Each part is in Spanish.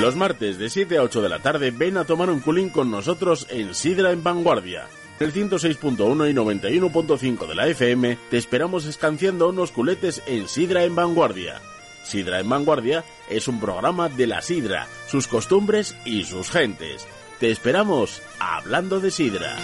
Los martes de 7 a 8 de la tarde ven a tomar un culín con nosotros en Sidra en Vanguardia. El 106.1 y 91.5 de la FM te esperamos escanciando unos culetes en Sidra en Vanguardia. Sidra en Vanguardia es un programa de la Sidra, sus costumbres y sus gentes. Te esperamos hablando de Sidra.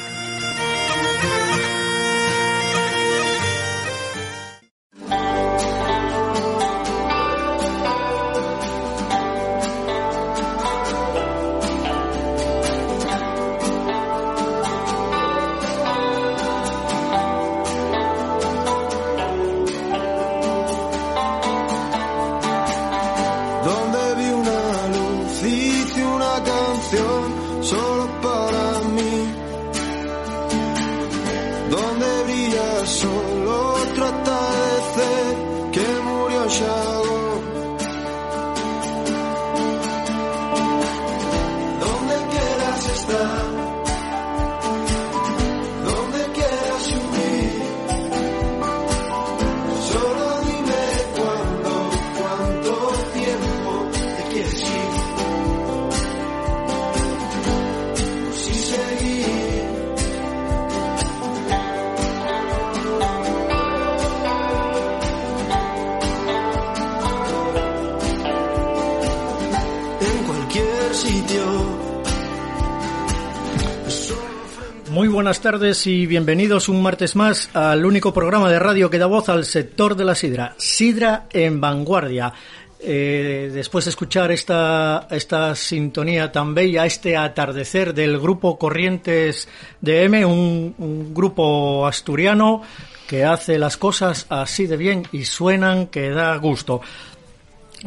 Buenas tardes y bienvenidos un martes más al único programa de radio que da voz al sector de la sidra, Sidra en Vanguardia. Eh, después de escuchar esta, esta sintonía tan bella, este atardecer del grupo Corrientes de M, un, un grupo asturiano que hace las cosas así de bien y suenan que da gusto.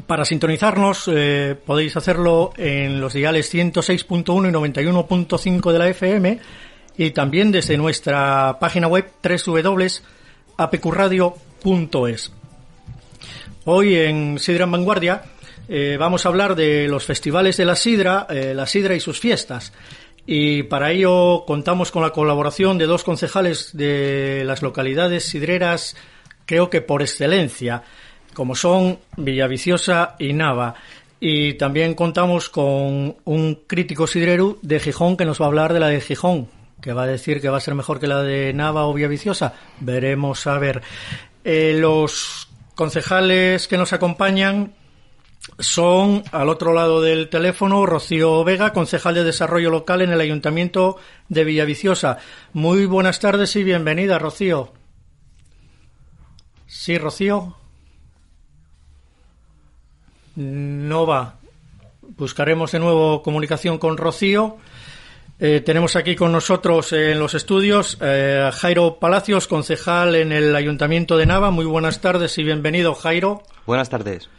Para sintonizarnos eh, podéis hacerlo en los diales 106.1 y 91.5 de la FM y también desde nuestra página web www.apqradio.es. Hoy en Sidra en Vanguardia eh, vamos a hablar de los festivales de la sidra, eh, la sidra y sus fiestas. Y para ello contamos con la colaboración de dos concejales de las localidades sidreras, creo que por excelencia, como son Villaviciosa y Nava. Y también contamos con un crítico sidrero de Gijón que nos va a hablar de la de Gijón, que va a decir que va a ser mejor que la de Nava o Villaviciosa. Veremos a ver. Eh, los concejales que nos acompañan son, al otro lado del teléfono, Rocío Vega, concejal de Desarrollo Local en el Ayuntamiento de Villaviciosa. Muy buenas tardes y bienvenida, Rocío. Sí, Rocío. No va. Buscaremos de nuevo comunicación con Rocío. Eh, tenemos aquí con nosotros en los estudios eh, a Jairo Palacios, concejal en el Ayuntamiento de Nava. Muy buenas tardes y bienvenido, Jairo. Buenas tardes.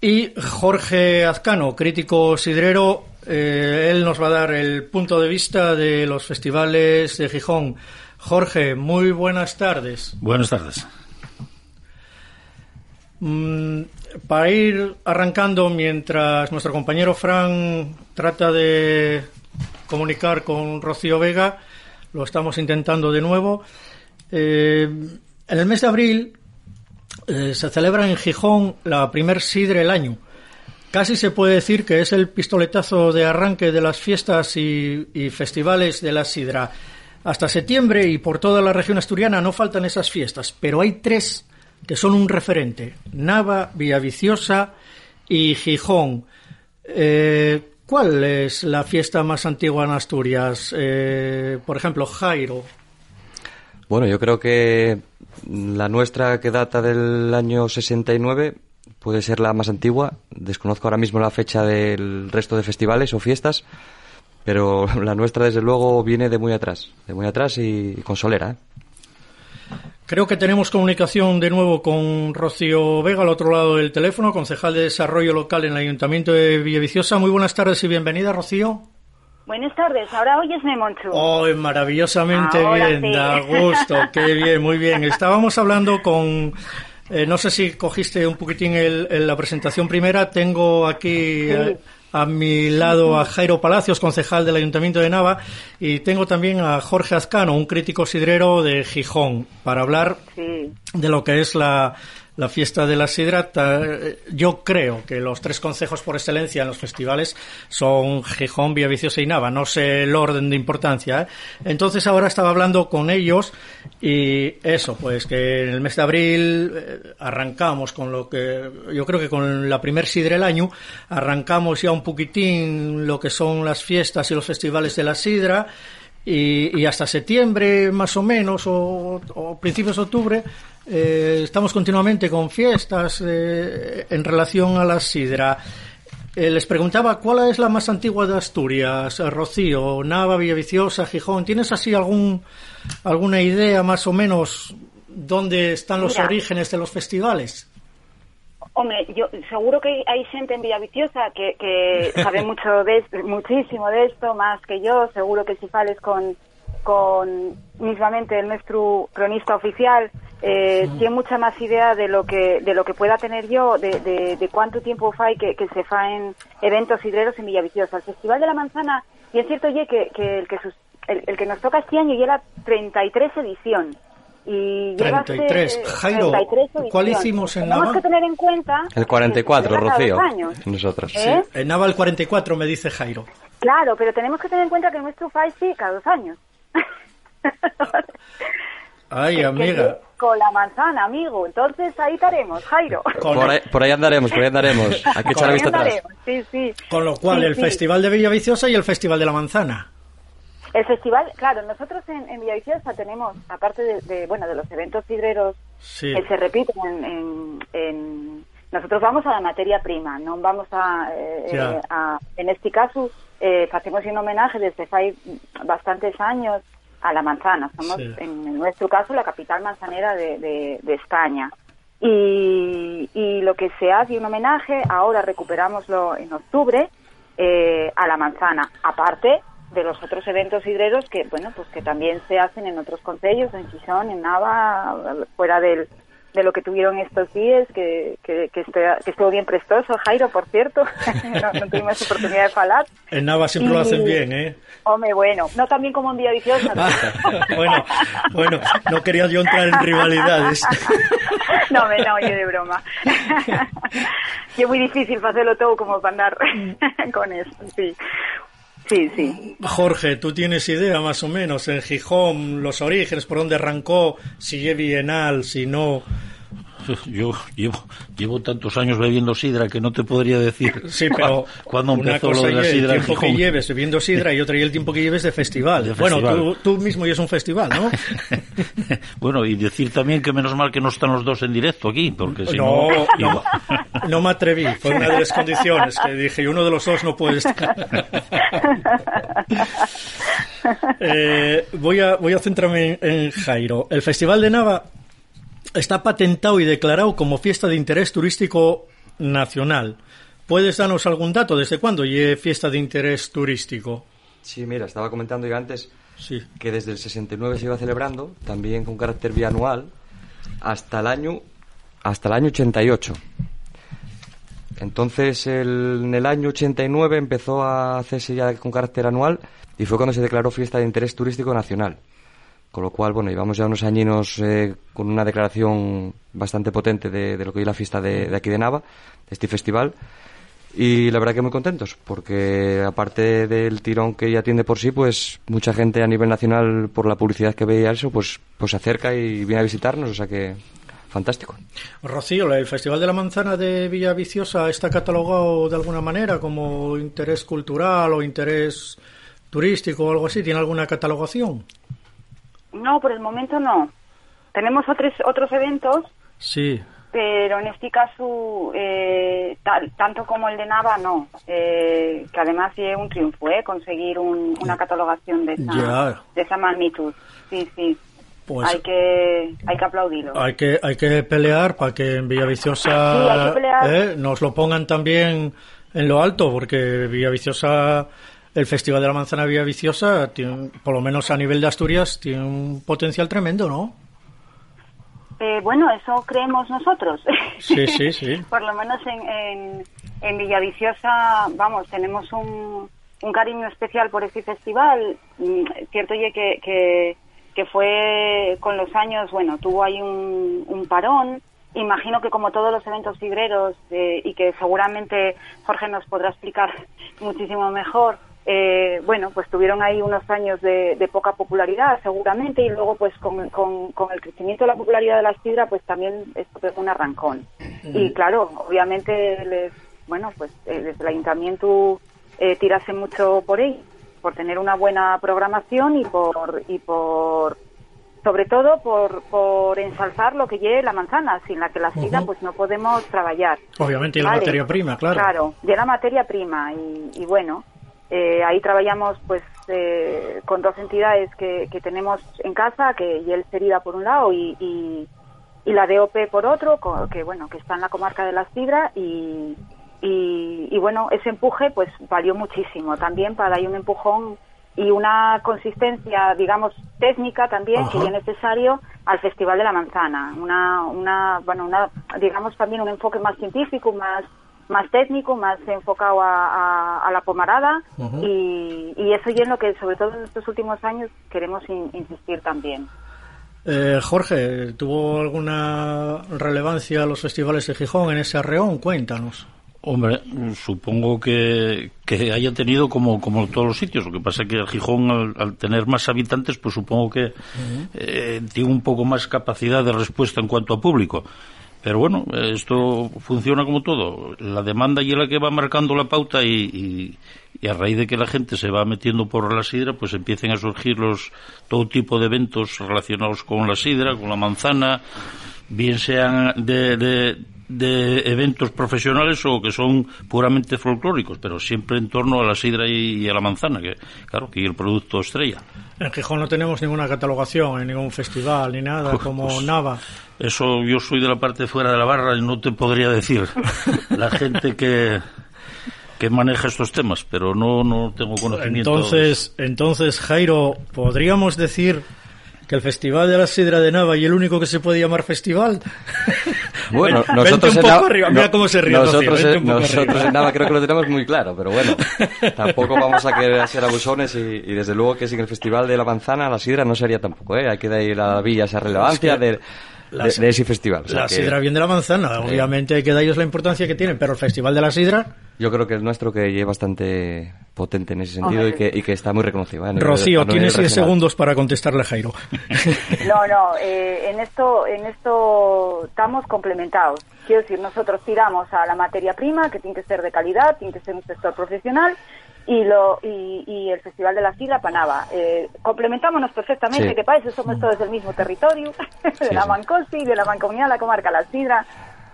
Y Jorge Azcano, crítico sidrero. eh, él nos va a dar el punto de vista de los festivales de Gijón. Jorge, muy buenas tardes. Buenas tardes. Mm, para ir arrancando, mientras nuestro compañero Fran trata de comunicar con Rocío Vega, lo estamos intentando de nuevo. Eh, en el mes de abril eh, se celebra en Gijón la primer sidre del año. Casi se puede decir que es el pistoletazo de arranque de las fiestas y, festivales de la sidra. Hasta septiembre y por toda la región asturiana no faltan esas fiestas, pero hay tres que son un referente: Nava, Villaviciosa y Gijón. Eh, ¿Cuál es la fiesta más antigua en Asturias? Eh, por ejemplo, Jairo. Bueno, yo creo que la nuestra, que data del año 69, puede ser la más antigua. Desconozco ahora mismo la fecha del resto de festivales o fiestas, pero la nuestra, desde luego, viene de muy atrás, de muy atrás y, con solera. ¿eh? Creo que tenemos comunicación de nuevo con Rocío Vega al otro lado del teléfono, concejal de Desarrollo Local en el Ayuntamiento de Villaviciosa. Muy buenas tardes y bienvenida, Rocío. Buenas tardes, ahora oyesme, Monchu. Oh, maravillosamente Ahora bien, sí. da gusto, qué bien, muy bien. Estábamos hablando con, eh, no sé si cogiste un poquitín el, el- la presentación primera, tengo aquí eh, a mi lado a Jairo Palacios, concejal del Ayuntamiento de Nava, y tengo también a Jorge Azcano, un crítico sidrero de Gijón, para hablar Sí. de lo que es la, la fiesta de la sidra, yo creo que los tres consejos por excelencia en los festivales son Gijón, Villaviciosa y Nava. No sé el orden de importancia. ¿eh? Entonces ahora estaba hablando con ellos y eso, pues que en el mes de abril eh, arrancamos con lo que yo creo que con la primer sidra del año arrancamos ya un poquitín lo que son las fiestas y los festivales de la sidra. Y, hasta septiembre más o menos o, o principios de octubre eh, estamos continuamente con fiestas eh, en relación a la sidra. Eh, les preguntaba cuál es la más antigua de Asturias, Rocío, Nava, Villaviciosa, Gijón. ¿Tienes así algún alguna idea más o menos dónde están los orígenes de los festivales? Hombre, yo seguro que hay gente en Villaviciosa que, que sabe mucho de muchísimo de esto, más que yo. Seguro que si fales con con mismamente el nuestro cronista oficial eh, tiene mucha más idea de lo que de lo que pueda tener yo de, de, cuánto tiempo fai que, que se faen eventos hidreros en Villaviciosa. El Festival de la Manzana, y es cierto ye que, que, el, que el, que nos toca este año ya la 33 edición. Y 33. Jairo, ¿cuál hicimos en Nava? Tenemos que tener en cuenta... El 44, Rocío. Nosotros. ¿Eh? En Nava el 44, me dice Jairo. Claro, pero tenemos que tener en cuenta que nuestro FAI sí cada dos años. Ay, amiga. con la manzana, amigo. Entonces ahí estaremos, Jairo. Por ahí, andaremos, por ahí andaremos. Hay que echar la vista atrás. Sí, sí. Con lo cual, el Festival de Villaviciosa y el Festival de la Manzana. El festival, claro, nosotros en, en Villaviciosa tenemos, aparte de, bueno, de los eventos hidreros que se repiten en, nosotros vamos a la materia prima, no vamos a, eh, en este caso, eh, hacemos un homenaje desde hace bastantes años a la manzana. Somos, en nuestro caso, la capital manzanera de, de, España. Y, y, lo que se hace un homenaje, ahora recuperamoslo en octubre, eh, a la manzana, aparte de los otros eventos hidreros que, bueno, pues que también se hacen en otros consejos, en Chisón, en Nava, fuera del, de lo que tuvieron estos días, que, que, que, estuvo bien prestoso, Jairo, por cierto, no, tuvimos oportunidad de hablar. En Nava siempre lo hacen bien, ¿eh? Hombre, bueno, no tan bien como un día vicioso. bueno, bueno, no quería yo entrar en rivalidades. no, me no, yo de broma. y es muy difícil hacerlo todo como para andar con eso, sí. Sí, sí. Jorge, ¿tú tienes idea más o menos en Gijón, los orígenes, por dónde arrancó, si es bienal, si no? Yo llevo, llevo tantos años bebiendo sidra que no te podría decir sí, pero cuándo empezó lo de la sidra. El tiempo que lleves bebiendo sidra y otro y el tiempo que lleves de festival. bueno, Tú, tú, mismo y es un festival, ¿no? bueno, y decir también que menos mal que no están los dos en directo aquí, porque si no... No, no, me atreví, fue una de las condiciones que dije, y uno de los dos no puede estar. eh, voy, a, voy a centrarme en Jairo. El Festival de Nava está patentado y declarado como fiesta de interés turístico nacional. ¿Puedes darnos algún dato desde cuándo y fiesta de interés turístico? Sí, mira, estaba comentando yo antes que desde el 69 se iba celebrando, también con carácter bianual, hasta el año hasta el año 88. Entonces, en el año 89 empezó a hacerse ya con carácter anual y fue cuando se declaró fiesta de interés turístico nacional. Con lo cual, bueno, llevamos ya unos añinos eh, con una declaración bastante potente de, lo que es la fiesta de, aquí de Nava, de este festival. Y la verdad que muy contentos, porque aparte del tirón que ya tiene por sí, pues mucha gente a nivel nacional, por la publicidad que veía eso, pues, pues se acerca y viene a visitarnos, o sea que fantástico. Rocío, ¿el Festival de la Manzana de Villaviciosa está catalogado de alguna manera como interés cultural o interés turístico o algo así? ¿Tiene alguna catalogación? No, por el momento no. Tenemos otros otros eventos. Sí. Pero en este caso, eh, tanto como el de Nava, no. Eh, que además es un triunfo, ¿eh? Conseguir una catalogación de esa, de esa magnitud. Sí, sí. Pues hay que hay que aplaudirlo. Hay que hay que pelear para que en Villaviciosa eh, nos lo pongan también en lo alto, porque Villaviciosa el Festival de la Manzana Vía Viciosa, tiene, por lo menos a nivel de Asturias, tiene un potencial tremendo, ¿no? Eh, bueno, eso creemos nosotros. Sí, sí, sí. por lo menos en, en, Villaviciosa, vamos, tenemos un, un cariño especial por este festival. Mm, cierto oye que, que, fue con los años, bueno, tuvo ahí un, un parón, imagino que como todos los eventos sidreros eh, y que seguramente Jorge nos podrá explicar muchísimo mejor, eh, bueno, pues tuvieron ahí unos años de, poca popularidad seguramente y luego pues con, el crecimiento de la popularidad de la sidra pues también esto fue un arrancón. Y claro, obviamente les, bueno, pues eh, desde el ayuntamiento tirase mucho por ahí, por tener una buena programación y por, y por sobre todo por, por ensalzar lo que lleve la manzana, sin la que la sidra pues no podemos trabajar. Obviamente, y la materia prima, claro. Claro, de la materia prima. Y, bueno, eh, ahí trabajamos pues eh, con dos entidades que, que tenemos en casa, que y el Serida por un lado y, y, la DOP por otro, que bueno, que está en la comarca de la sidra y, y, bueno, ese empuje pues valió muchísimo también para dar un empujón y una consistencia, digamos, técnica también que es necesario al Festival de la Manzana. Una, una, bueno, una, digamos también un enfoque más científico, más más técnico, más enfocado a, la pomarada y, y, eso es en lo que sobre todo en estos últimos años queremos insistir también. Eh, Jorge, ¿tuvo alguna relevancia los festivales de Gijón en ese arreón? Cuéntanos. Hombre, supongo que, que haya tenido como, como todos los sitios. Lo que pasa es que Gijón, al, tener más habitantes, pues supongo que eh, tiene un poco más capacidad de respuesta en cuanto a público. Pero bueno, esto funciona como todo. La demanda y la que va marcando la pauta y, y, a raíz de que la gente se va metiendo por la sidra, pues empiecen a surgir los, todo tipo de eventos relacionados con la sidra, con la manzana, bien sean de de eventos profesionales o que son puramente folclóricos, pero siempre en torno a la sidra y, a la manzana, que claro, que el producto estrella. En Gijón no tenemos ninguna catalogación en ningún festival ni nada, pues, como pues, Nava. Eso yo soy de la parte fuera de la barra y no te podría decir. La gente que que maneja estos temas, pero no, no tengo conocimiento. Entonces, entonces Jairo, podríamos decir que el Festival de la Sidra de Nava y el único que se puede llamar festival. Bueno, nosotros en Nava, mira cómo se ríe. Nosotros, en, Nava creo que lo tenemos muy claro, pero bueno, tampoco vamos a querer ser abusones y, desde luego que sin el Festival de la Manzana la Sidra no sería tampoco, ¿eh? Hay que darle a la villa esa relevancia de de, ese festival. la sidra bien de la manzana, obviamente hay que darles la importancia que tienen, pero el festival de la sidra... Yo creo que el nuestro que es bastante potente en ese sentido y que, y que está muy reconocido. ¿eh? Rocío, tienes 10 segundos para contestarle a Jairo. No, no, eh, en, esto, en esto estamos complementados. Quiero decir, nosotros tiramos a la materia prima, que tiene que ser de calidad, tiene que ser un sector profesional, y, lo, y, el Festival de la Sidra Panava. Eh, complementámonos perfectamente, que para eso somos todos del mismo territorio, de la Mancosi, de la Mancomunidad, la comarca La Sidra,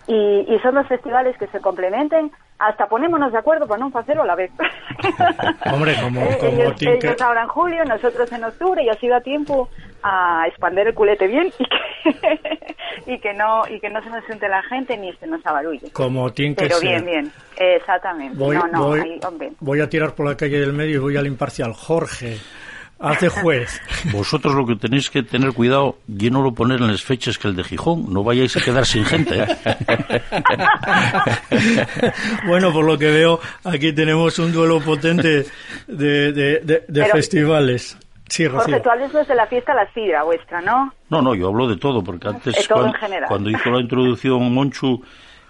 y, y, son los festivales que se complementen hasta ponémonos de acuerdo para no hacerlo a la vez. Hombre, como, como ellos, ellos ahora en julio, nosotros en octubre y así da tiempo a expandir el culete bien y que, y que no y que no se nos siente la gente ni se nos abarulle. Como tiene que Pero bien, bien, exactamente. Voy, voy a tirar por la calle del medio y voy al imparcial. Jorge, hace juez. Vosotros lo que tenéis que tener cuidado y no lo poner en las fechas que el de Gijón, no vayáis a quedar sin gente. ¿eh? bueno, por lo que veo, aquí tenemos un duelo potente de, de, festivales. Sí, Jorge, tú hablas de la fiesta La Sidra vuestra, ¿no? No, no, yo hablo de todo, porque antes, cuando, cuando, hizo la introducción Monchu,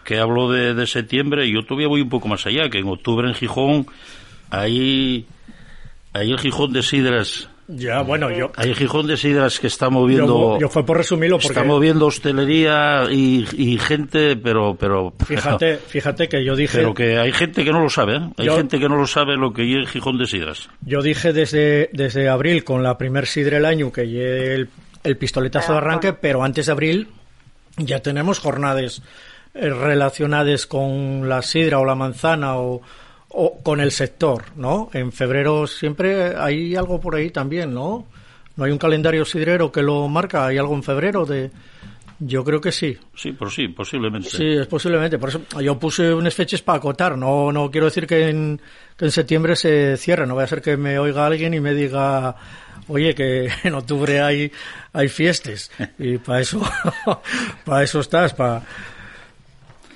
que habló de, de septiembre, yo todavía voy un poco más allá, que en octubre en Gijón, ahí hay el Gijón de Sidras. Ya, bueno, yo. Hay el Gijón de Sidras que está moviendo. Yo, fue por resumirlo porque. Está moviendo hostelería y, gente, pero, pero. Fíjate, fíjate que yo dije. Pero que hay gente que no lo sabe, ¿eh? Hay gente que no lo sabe lo que es el Gijón de Sidras. Yo dije desde, desde abril, con la primer Sidra el año, que el, el pistoletazo de arranque, pero antes de abril ya tenemos jornadas eh, relacionadas con la sidra o la manzana o o con el sector, ¿no? En febrero siempre hay algo por ahí también, ¿no? No hay un calendario sidrero que lo marca, hay algo en febrero de yo creo que sí. Sí, por sí, posiblemente. Sí, es posiblemente. Por eso yo puse unas fechas para acotar. No, no quiero decir que en, que en septiembre se cierre. No voy a ser que me oiga alguien y me diga, oye, que en octubre hay, hay fiestas. Y para eso, para eso estás, para,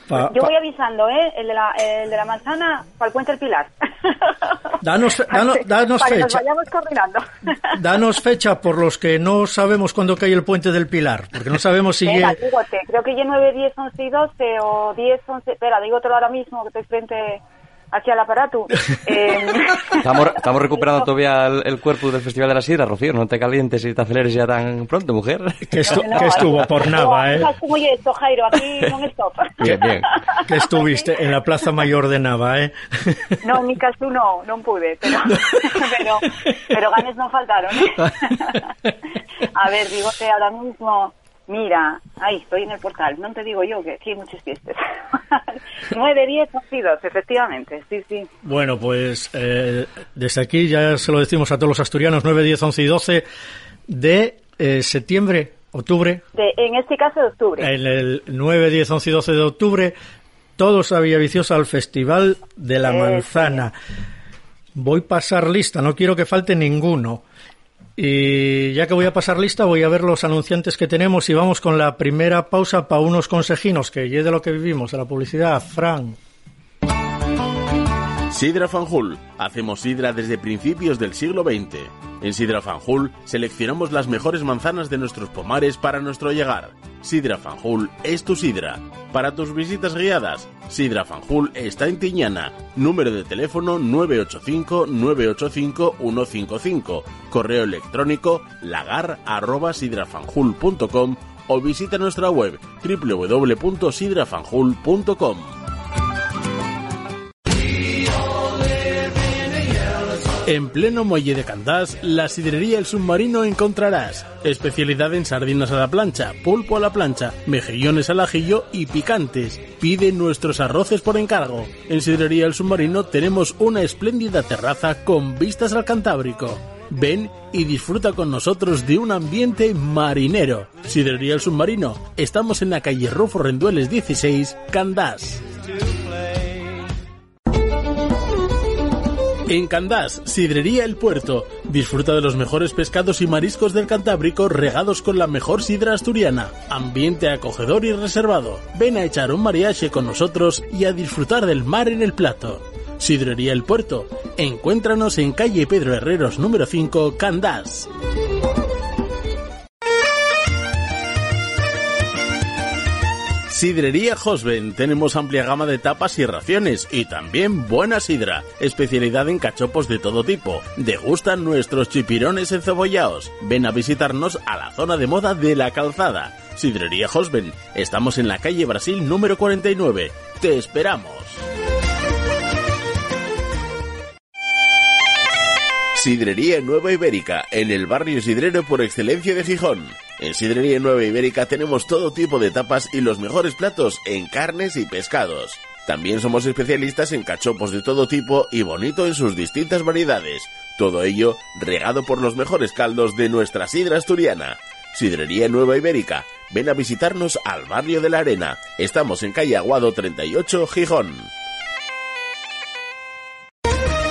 Yo voy avisando, ¿eh? El de la, el de la manzana para el puente del Pilar. Danos, danos, danos para fecha. Que nos vayamos coordinando. Danos fecha por los que no sabemos cuándo cae el puente del Pilar, porque no sabemos si... Dígote, creo que ya 9, 10, 11 y 12 o 10, 11... Espera, dígotelo ahora mismo que estoy frente aquí al aparato. Eh, estamos, estamos recuperando todavía el, el, cuerpo del Festival de la Sidra, Rocío. No te calientes y te aceleres ya tan pronto, mujer. Que, estu no, no, que estuvo no, por Nava, ¿eh? como esto, Jairo, aquí non stop. Bien, bien. Que estuviste en la Plaza Mayor de Nava, ¿eh? No, en mi caso no, non pude, pero, pero, pero ganes non faltaron. A ver, digote ahora mismo... Mira, ahí estoy en el portal, no te digo yo que aquí hay muchas fiestas. 9, 10, 11 y 12, efectivamente, sí, sí. Bueno, pues eh, desde aquí ya se lo decimos a todos los asturianos, 9, 10, 11 y 12 de eh, septiembre, octubre. De, en este caso de octubre. En el 9, 10, 11 y 12 de octubre, todos a Villaviciosa al Festival de la Manzana. Voy a pasar lista, no quiero que falte ninguno. Y ya que voy a pasar lista, voy a ver los anunciantes que tenemos y vamos con la primera pausa para unos consejinos, que ya de lo que vivimos, de la publicidad. Fran. Sidra Fanjul. Hacemos sidra desde principios del siglo XX. En Sidra Fanjul seleccionamos las mejores manzanas de nuestros pomares para nuestro llegar. Sidra Fanjul es tu sidra. Para tus visitas guiadas, Sidra Fanjul está en Tiñana. Número de teléfono 985-985-155. Correo electrónico lagar.sidrafanjul.com o visita nuestra web www.sidrafanjul.com. En pleno muelle de Candás, la sidrería El Submarino encontrarás especialidad en sardinas a la plancha, pulpo a la plancha, mejillones al ajillo y picantes. Pide nuestros arroces por encargo. En Sidrería El Submarino tenemos una espléndida terraza con vistas al Cantábrico. Ven y disfruta con nosotros de un ambiente marinero. Sidrería El Submarino. Estamos en la calle Rufo Rendueles 16, Candás. En Candás, Sidrería El Puerto. Disfruta de los mejores pescados y mariscos del Cantábrico regados con la mejor sidra asturiana. Ambiente acogedor y reservado. Ven a echar un mariache con nosotros y a disfrutar del mar en el plato. Sidrería El Puerto. Encuéntranos en calle Pedro Herreros número 5, Candás. Sidrería Hosben. Tenemos amplia gama de tapas y raciones y también buena sidra. Especialidad en cachopos de todo tipo. Degustan nuestros chipirones encebollados. Ven a visitarnos a la zona de moda de la calzada. Sidrería Hosben. Estamos en la calle Brasil número 49. Te esperamos. Sidrería Nueva Ibérica, en el barrio sidrero por excelencia de Gijón. En Sidrería Nueva Ibérica tenemos todo tipo de tapas y los mejores platos en carnes y pescados. También somos especialistas en cachopos de todo tipo y bonito en sus distintas variedades. Todo ello regado por los mejores caldos de nuestra sidra asturiana. Sidrería Nueva Ibérica. Ven a visitarnos al barrio de la Arena. Estamos en calle Aguado 38, Gijón.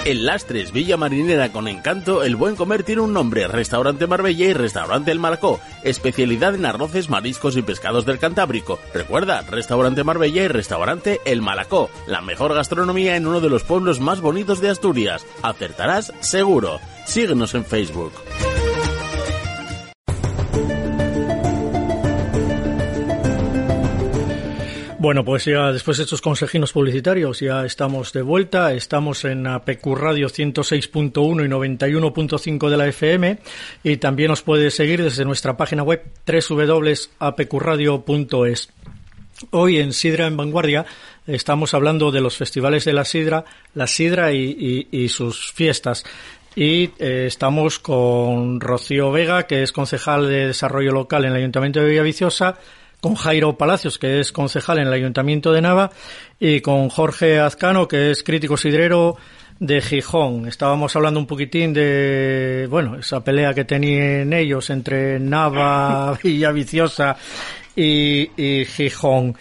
En Lastres, Villa Marinera con encanto, el buen comer tiene un nombre, Restaurante Marbella y Restaurante El Malacó, especialidad en arroces, mariscos y pescados del Cantábrico. Recuerda, Restaurante Marbella y Restaurante El Malacó, la mejor gastronomía en uno de los pueblos más bonitos de Asturias. Acertarás seguro. Síguenos en Facebook. Bueno, pues ya después de estos consejinos publicitarios ya estamos de vuelta. Estamos en APQ Radio 106.1 y 91.5 de la FM y también nos puede seguir desde nuestra página web www.apqradio.es. Hoy en Sidra en Vanguardia estamos hablando de los festivales de la Sidra, la Sidra y sus fiestas. Y eh, estamos con Rocío Vega, que es concejal de Desarrollo Local en el Ayuntamiento de Villaviciosa, con Jairo Palacios, que es concejal en el Ayuntamiento de Nava, y con Jorge Azcano, que es crítico sidrero de Gijón. Estábamos hablando un poquitín de, bueno, esa pelea que tenían ellos entre Nava, Villaviciosa y, y Gijón.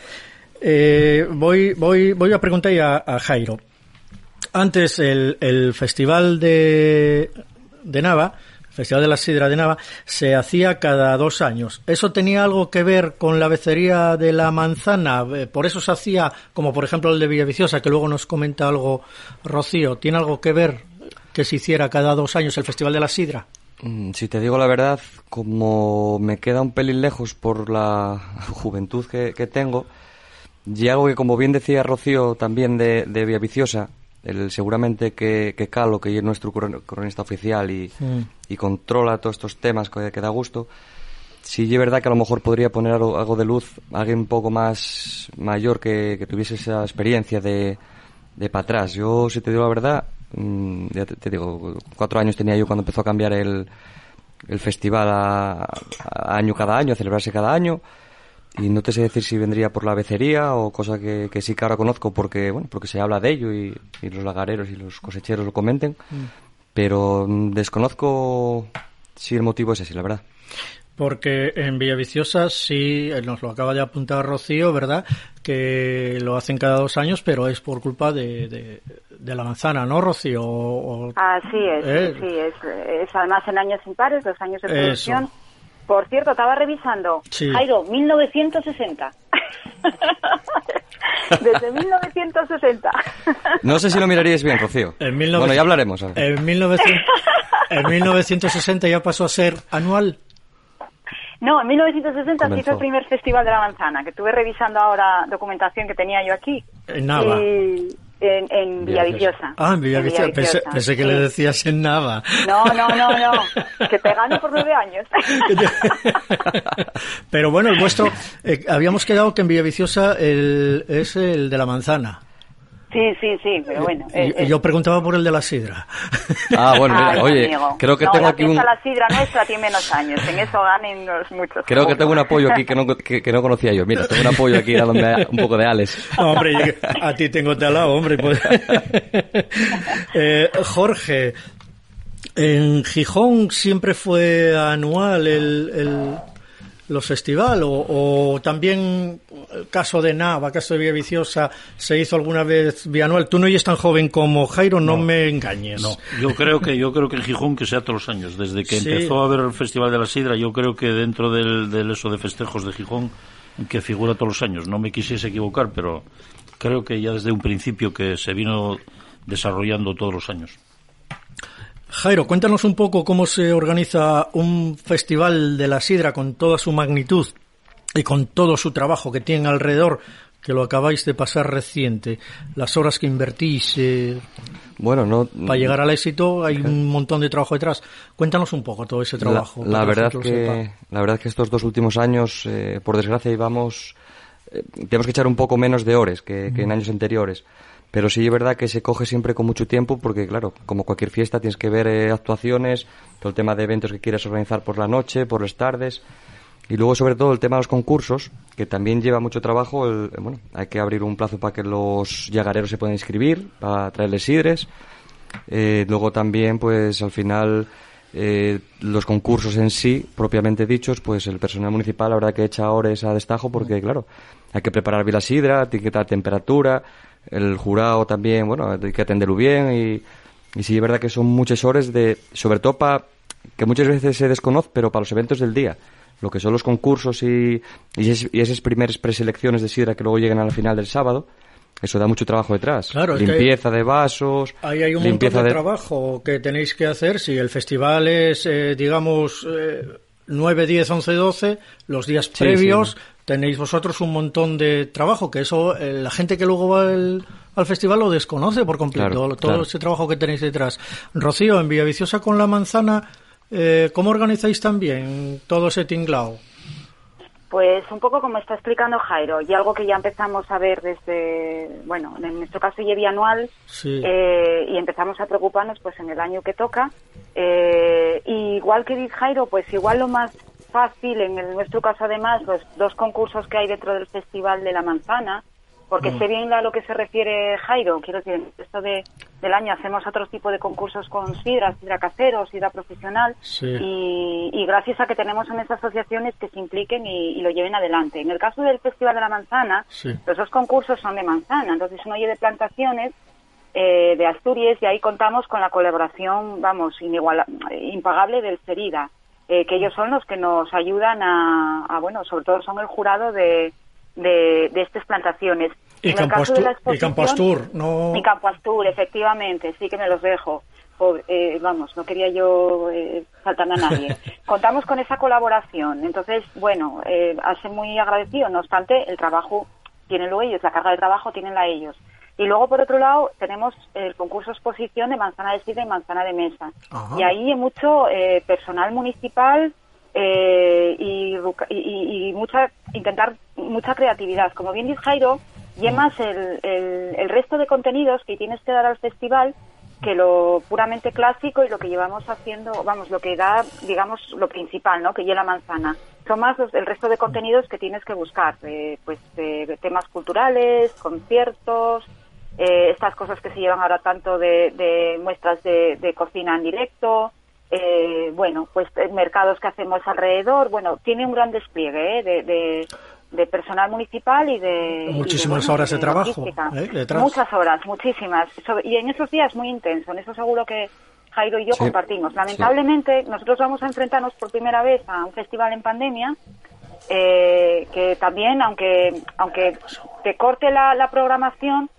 Eh, voy, voy, voy a preguntar a, a Jairo. Antes, el, el festival de, de Nava, Festival de la Sidra de Nava, se hacía cada dos años. ¿Eso tenía algo que ver con la becería de la manzana? Eh, por eso se hacía, como por ejemplo el de Villaviciosa, que luego nos comenta algo Rocío. ¿Tiene algo que ver que se hiciera cada dos años el Festival de la Sidra? Mm, si te digo la verdad, como me queda un pelín lejos por la juventud que, tengo, y algo que, como bien decía Rocío también de, de Villaviciosa, el, seguramente que, que Calo, que es nuestro cronista oficial y, y controla todos estos temas que, da gusto, sí es verdad que a lo mejor podría poner algo, de luz alguien un poco más mayor que, que tuviese esa experiencia de, de para atrás. Yo, si te digo la verdad, mm, ya te, digo, cuatro años tenía yo cuando empezó a cambiar el, el festival a, año cada año, a celebrarse cada año y no te sé decir si vendría por la becería o cosa que, que sí que ahora conozco porque bueno porque se habla de ello y, los lagareros y los cosecheros lo comenten mm. pero desconozco si el motivo es ese la verdad porque en Villaviciosa sí, eh, nos lo acaba de apuntar Rocío, ¿verdad? Que lo hacen cada dos años, pero es por culpa de, de, la manzana, ¿no, Rocío? Así es, ¿Eh? sí, es, es, además en años impares, los años de producción. Por cierto, estaba revisando. Jairo, 1960. Desde 1960. No sé si lo miraríais bien, Rocío. bueno, ya hablaremos. En, en 1960 ya pasó a ser anual. No, en 1960 se hizo el primer Festival de la Manzana, que estuve revisando ahora documentación que tenía yo aquí. En Nava. En, en Villaviciosa. Ah, en Villaviciosa. Pensé, que le decías en Nava. No, no, no, no. Que te gano por nueve años. Pero bueno, el vuestro... Eh, habíamos quedado que en Villaviciosa el, es el de la manzana. Sí, sí, sí, pero bueno. Eh, eh. yo preguntaba por el de la sidra. Ah, bueno, mira, oye, creo que tengo aquí un... la sidra nuestra tiene menos años, en eso ganen los muchos. Creo que tengo un apoyo aquí que no, que, no conocía yo. Mira, tengo un apoyo aquí dándome un poco de Alex. hombre, a ti tengo talado, hombre. Pues. eh, Jorge, en Gijón siempre fue anual el... el los festivales o, también el caso de Nava, caso de Villaviciosa, se hizo alguna vez bianual. Tú no eres tan joven como Jairo, no, me engañes. No, yo creo que yo creo que en Gijón que sea todos los años, desde que empezó a haber el Festival de la Sidra, yo creo que dentro del, del eso de festejos de Gijón que figura todos los años. No me quisiese equivocar, pero creo que ya desde un principio que se vino desarrollando todos los años. Jairo, cuéntanos un poco cómo se organiza un festival de la sidra con toda su magnitud y con todo su trabajo que tiene alrededor, que lo acabáis de pasar reciente, las horas que invertís. Eh, bueno, no. Para llegar al éxito hay un montón de trabajo detrás. Cuéntanos un poco todo ese trabajo. La, verdad que la verdad que estos dos últimos años, eh, por desgracia, íbamos eh, tenemos que echar un poco menos de horas que en años anteriores. Pero sí es verdad que se coge siempre con mucho tiempo porque, claro, como cualquier fiesta tienes que ver eh, actuaciones, todo el tema de eventos que quieres organizar por la noche, por las tardes. Y luego, sobre todo, el tema de los concursos, que también lleva mucho trabajo. bueno, hay que abrir un plazo para que los yagareros se puedan inscribir, para traerles sidres. Eh, luego también, pues al final, eh, los concursos en sí, propiamente dichos, pues el personal municipal la verdad que echa horas a destajo porque, claro, hay que preparar bien la sidra, etiquetar temperatura, el jurado también, bueno, hay que atenderlo bien y, y sí es verdad que son muchas horas de, sobre todo para, que muchas veces se desconoce, pero para los eventos del día, lo que son los concursos y, y, esas primeras preselecciones de sidra que luego llegan a la final del sábado, eso da mucho trabajo detrás. Claro, limpieza de vasos. Ahí hay un montón de, trabajo que tenéis que hacer. Si el festival es, eh, digamos, eh, 9, 10, 11, 12, los días previos, tenéis vosotros un montón de trabajo, que eso eh, la gente que luego va al festival lo desconoce por completo, todo ese trabajo que tenéis detrás. Rocío, en Villaviciosa con la manzana, eh, ¿cómo organizáis también todo ese tinglao? Pues un poco como está explicando Jairo, y algo que ya empezamos a ver desde, bueno, en nuestro caso ya anual, eh, y empezamos a preocuparnos pues en el año que toca. Eh, igual que dice Jairo, pues igual lo más fácil, en nuestro caso además, los dos concursos que hay dentro del Festival de la Manzana, porque mm. sé bien a lo que se refiere Jairo, quiero decir, esto de, del año hacemos otro tipo de concursos con sidra, sidra casero, sidra profesional, y, gracias a que tenemos en esas asociaciones que se impliquen y, lo lleven adelante. En el caso del Festival de la Manzana, los dos concursos son de manzana, entonces uno de plantaciones eh, de Asturias y ahí contamos con la colaboración, vamos, inigual, impagable del Serida, eh, que ellos son los que nos ayudan a, bueno, sobre todo son el jurado de, de, estas plantaciones. Y Campo, Astur, ¿no? Y Campo Astur, efectivamente, sí que me los dejo. Eh, vamos, no quería yo eh, faltar a nadie. Contamos con esa colaboración. Entonces, bueno, eh, hace muy agradecido. No obstante, el trabajo tienen lo ellos, la carga de trabajo tienen la ellos. Y luego, por otro lado, tenemos el concurso exposición de manzana de sida y manzana de mesa. Y ahí hay mucho eh, personal municipal eh, y, y, mucha, intentar mucha creatividad. Como bien dice Jairo, y más el, el, resto de contenidos que tienes que dar al festival que lo puramente clásico y lo que llevamos haciendo, vamos, lo que da, digamos, lo principal, ¿no? Que lleva la manzana. Son más el resto de contenidos que tienes que buscar, eh, pues temas culturales, conciertos, eh, estas cosas que se llevan ahora tanto de, muestras de, cocina en directo, eh, bueno, pues eh, mercados que hacemos alrededor, bueno, tiene un gran despliegue de, de, personal municipal y de... Muchísimas horas de, trabajo. Muchas horas, muchísimas. Y en esos días muy intenso, en eso seguro que Jairo y yo compartimos. Lamentablemente, nosotros vamos a enfrentarnos por primera vez a un festival en pandemia, que también, aunque, aunque te corte la, la programación,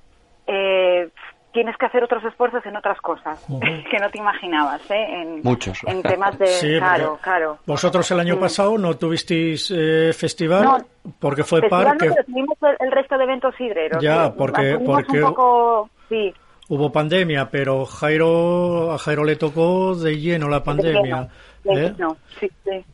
eh, tienes que hacer otros esfuerzos en otras cosas que no te imaginabas, ¿eh? En, Muchos. En temas de... claro, claro. Vosotros el año mm. pasado no tuvisteis eh, festival porque fue par que... tuvimos el, resto de eventos hidreros. Ya, porque... porque... sí. Hubo pandemia, pero Jairo, a Jairo le tocó de lleno la pandemia. ¿Eh?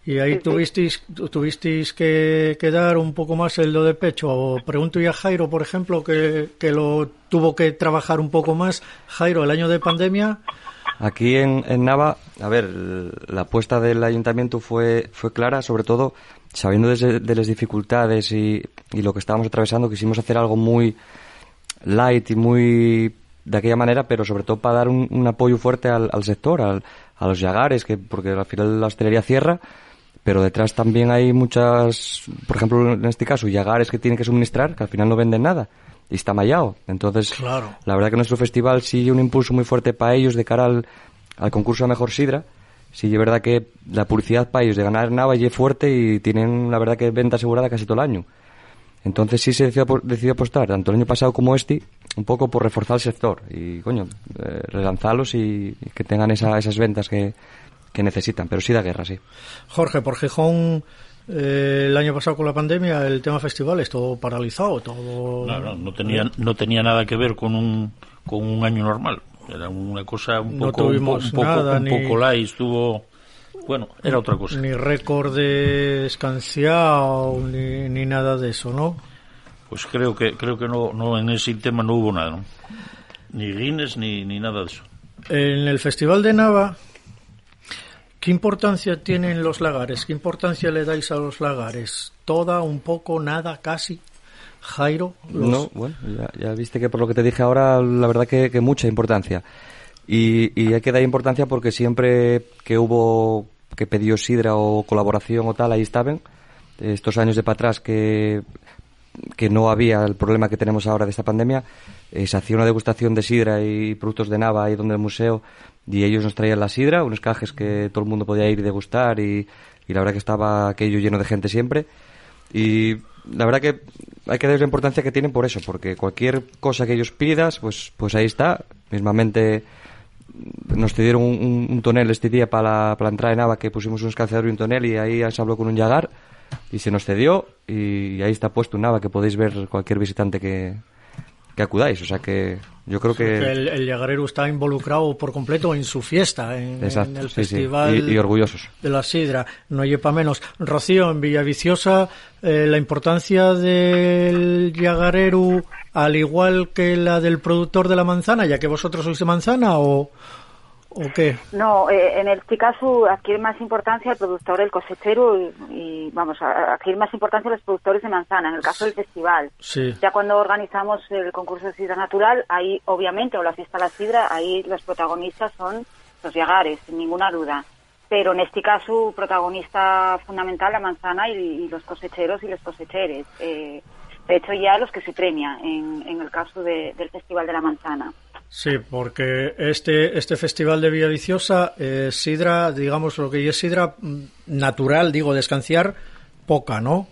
y ahí tuvisteis, tuvisteis que, dar un poco más el do de pecho. O pregunto ya a Jairo, por ejemplo, que, que lo tuvo que trabajar un poco más. Jairo, el año de pandemia. Aquí en, en Nava, a ver, la apuesta del ayuntamiento fue, fue clara, sobre todo sabiendo de, de las dificultades y, y lo que estábamos atravesando, quisimos hacer algo muy light y muy de aquella manera, pero sobre todo para dar un, un apoyo fuerte al, al sector, al, a los yagares, que porque al final la hostelería cierra, pero detrás también hay muchas, por ejemplo, en este caso, yagares que tienen que suministrar, que al final no venden nada y está mallado. Entonces, claro. la verdad que nuestro festival sigue un impulso muy fuerte para ellos de cara al, al concurso a Mejor Sidra. Sí, es verdad que la publicidad para ellos de ganar Nava es fuerte y tienen, la verdad, que venta asegurada casi todo el año. Entonces sí se decidió, decidió apostar, tanto el año pasado como este, un poco por reforzar el sector y, coño, eh, relanzarlos y, que tengan esa, esas ventas que, que, necesitan. Pero sí da guerra, sí. Jorge, por Gijón, eh, el año pasado con la pandemia, el tema festival es todo paralizado, todo... No, no, tenía, no tenía nada que ver con un, con un año normal. Era una cosa un poco, un, poco, un poco light, estuvo bueno, era otra cosa. Ni récord de escanciado, ni, ni nada de eso, ¿no? Pues creo que creo que no, no en ese tema no hubo nada, ¿no? Ni Guinness ni, ni nada de eso. En el Festival de Nava, ¿qué importancia tienen los lagares? ¿Qué importancia le dais a los lagares? ¿Toda, un poco, nada, casi? Jairo. No, bueno, ya, viste que por lo que te dije ahora, la verdad que, que mucha importancia. Y, y, hay que dar importancia porque siempre que hubo que pedió sidra o colaboración o tal, ahí estaban. Estos años de para atrás que, que no había el problema que tenemos ahora de esta pandemia, eh, se hacía una degustación de sidra y productos de Nava ahí donde el museo y ellos nos traían la sidra, unos cajes que todo el mundo podía ir y degustar y, y la verdad que estaba aquello lleno de gente siempre. Y la verdad que hay que darles la importancia que tienen por eso, porque cualquier cosa que ellos pidas, pues, pues ahí está. Mismamente nos cedieron un, tonel este día para la, para entrada de Nava, que pusimos un escanciador y un tonel y ahí se habló con un yagar y se nos cedió y ahí está puesto un Nava que podéis ver cualquier visitante que, que acudáis. O sea que yo creo que... el, el, yagarero está involucrado por completo en su fiesta, en, el festival Y, orgullosos. de la sidra. No para menos. Rocío, en Villaviciosa, eh, la importancia del yagarero, al igual que la del productor de la manzana, ya que vosotros sois de manzana, o, ¿O qué? No, eh, en este caso adquiere más importancia el productor, el cosechero y, vamos, adquiere más importancia los productores de manzana, en el caso del festival. Sí. Ya cuando organizamos el concurso de sidra natural, ahí obviamente, o la fiesta de la sidra, ahí los protagonistas son los yagares, sin ninguna duda. Pero en este caso, protagonista fundamental la manzana y, los cosecheros y los cosecheres. Eh, de hecho, ya los que se premia en, en el caso del Festival de la Manzana. Sí, porque este, este festival de Villaviciosa es sidra, digamos, lo que es sidra mm, natural, digo, descanciar, poca, ¿no?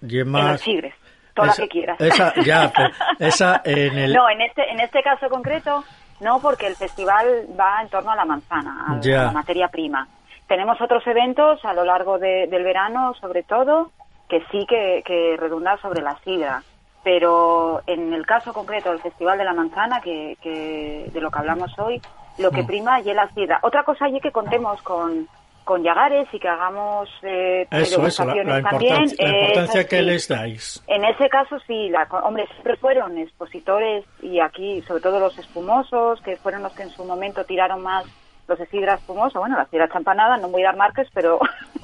Y más... En los toda la que quieras. Esa, ya, esa en el... No, en este, en este caso concreto, no, porque el festival va en torno a la manzana, a, la materia prima. Tenemos otros eventos a lo largo del verano, sobre todo, que sí que, que redundan sobre la sidra pero en el caso concreto del Festival de la Manzana, que, de lo que hablamos hoy, lo que mm. prima es la sidra. Otra cosa allí que contemos con, con Yagares y que hagamos eh, eso, eso, la, la, también. La importancia que les dais. En ese caso sí, la, hombre, siempre fueron expositores y aquí sobre todo los espumosos, que fueron los que en su momento tiraron más los de sidra espumosa, bueno, la sidra champanada, no voy a dar marcas, pero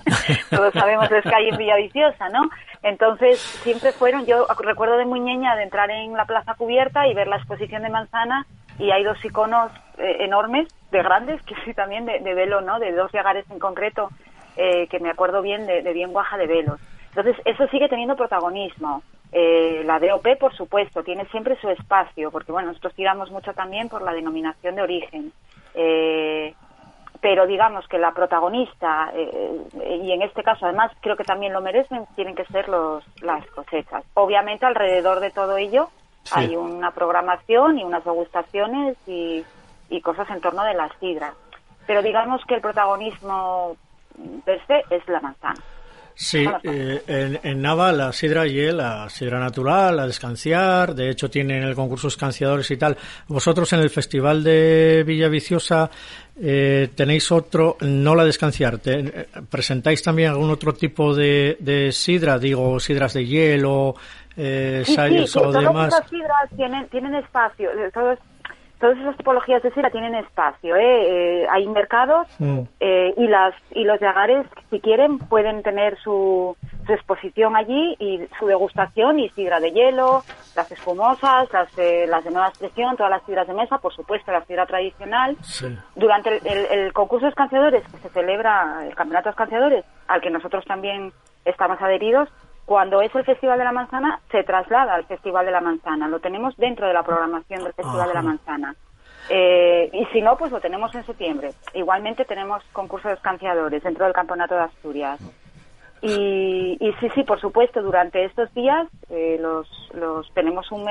todos sabemos es que hay en Villaviciosa, ¿no? Entonces, siempre fueron, yo recuerdo de muy niña de entrar en la plaza cubierta y ver la exposición de manzana y hay dos iconos eh, enormes, de grandes, que sí también de, velo, ¿no? De dos llagares en concreto, eh, que me acuerdo bien de, bien guaja de velos. Entonces, eso sigue teniendo protagonismo. Eh, la DOP, por supuesto, tiene siempre su espacio, porque bueno, nosotros tiramos mucho también por la denominación de origen. Eh, pero digamos que la protagonista, eh, y en este caso además creo que también lo merecen, tienen que ser los, las cosechas. Obviamente alrededor de todo ello hay una programación y unas degustaciones y, y cosas en torno de las sidras. Pero digamos que el protagonismo per se es la manzana. Sí, eh, en, en, Nava la sidra y la sidra natural, la descanciar, de hecho tienen el concurso escanciadores y tal. Vosotros en el Festival de Villaviciosa eh, tenéis otro, no la descanciar, eh, presentáis también algún otro tipo de, de sidra, digo, sidras de hielo, eh, sí, sí, o demás. Las sidras tienen, tienen espacio, eh, todas esas tipologías de sidra tienen espacio. ¿eh? eh hay mercados eh, y las y los llagares, si quieren, pueden tener su, su, exposición allí y su degustación y sidra de hielo, las espumosas, las, las de nueva expresión, todas las sidras de mesa, por supuesto, la sidra tradicional. Durante el, el, concurso de escanciadores que se celebra, el campeonato de escanciadores, al que nosotros también estamos adheridos, cuando es el Festival de la Manzana, se traslada al Festival de la Manzana. Lo tenemos dentro de la programación del Festival de la Manzana. Eh, y si no, pues lo tenemos en septiembre. Igualmente tenemos concursos de escanciadores dentro del Campeonato de Asturias. Y, sí, sí, por supuesto, durante estos días eh, los, los tenemos un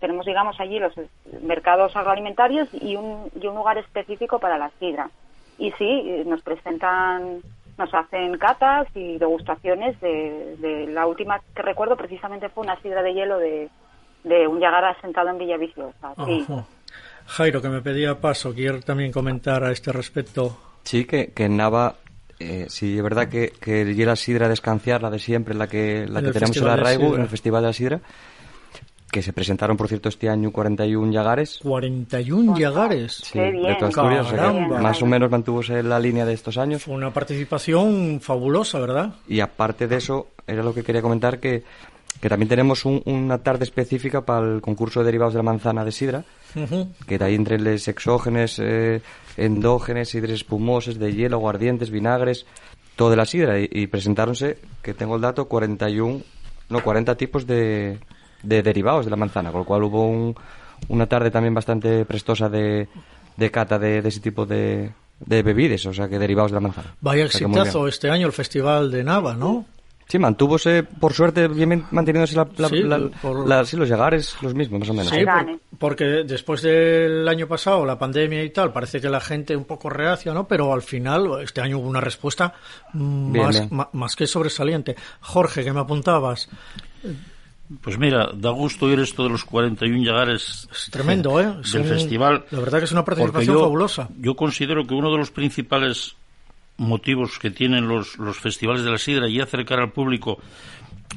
tenemos digamos allí los mercados agroalimentarios y un, y un lugar específico para la sidra. Y sí, nos presentan nos hacen catas y degustaciones de, la última que recuerdo precisamente fue una sidra de hielo de, un yagar asentado en Villaviciosa. Sí. Jairo, que me pedía paso, quiero también comentar a este respecto. Sí, que, que en Nava, eh, sí, es verdad que, que la sidra de escanciar, la de siempre, la que, la que tenemos en la Raigu, en el Festival de la Sidra, que se presentaron, por cierto, este año 41 Yagares. 41 Yagares. Sí, de todas más o menos mantuvose la línea de estos años. una participación fabulosa, ¿verdad? Y aparte de eso, era lo que quería comentar, que, que también tenemos una tarde específica para el concurso de derivados de la manzana de sidra, que de ahí entre los exógenes, eh, endógenes, sidres espumoses, de hielo, guardientes, vinagres, todo de la sidra. Y, y presentáronse, que tengo el dato, 41, no, 40 tipos de de derivados de la manzana, con lo cual hubo un, una tarde también bastante prestosa de, de cata de, ese tipo de, de bebidas, o sea, que derivados de la manzana. Vaya exitazo este año el Festival de Nava, ¿no? Sí, mantúvose, por suerte, bien manteniéndose la, sí, los llegares los mismos, más o menos. Sí, porque después del año pasado, la pandemia y tal, parece que la gente un poco reacia, ¿no? Pero al final, este año hubo una respuesta más, más que sobresaliente. Jorge, que me apuntabas. Pues mira, da gusto oír esto de los 41 llegares. Es tremendo, ¿eh? del festival. La verdad que es una participación fabulosa. Yo considero que uno de los principales motivos que tienen los, los festivales de la sidra y acercar al público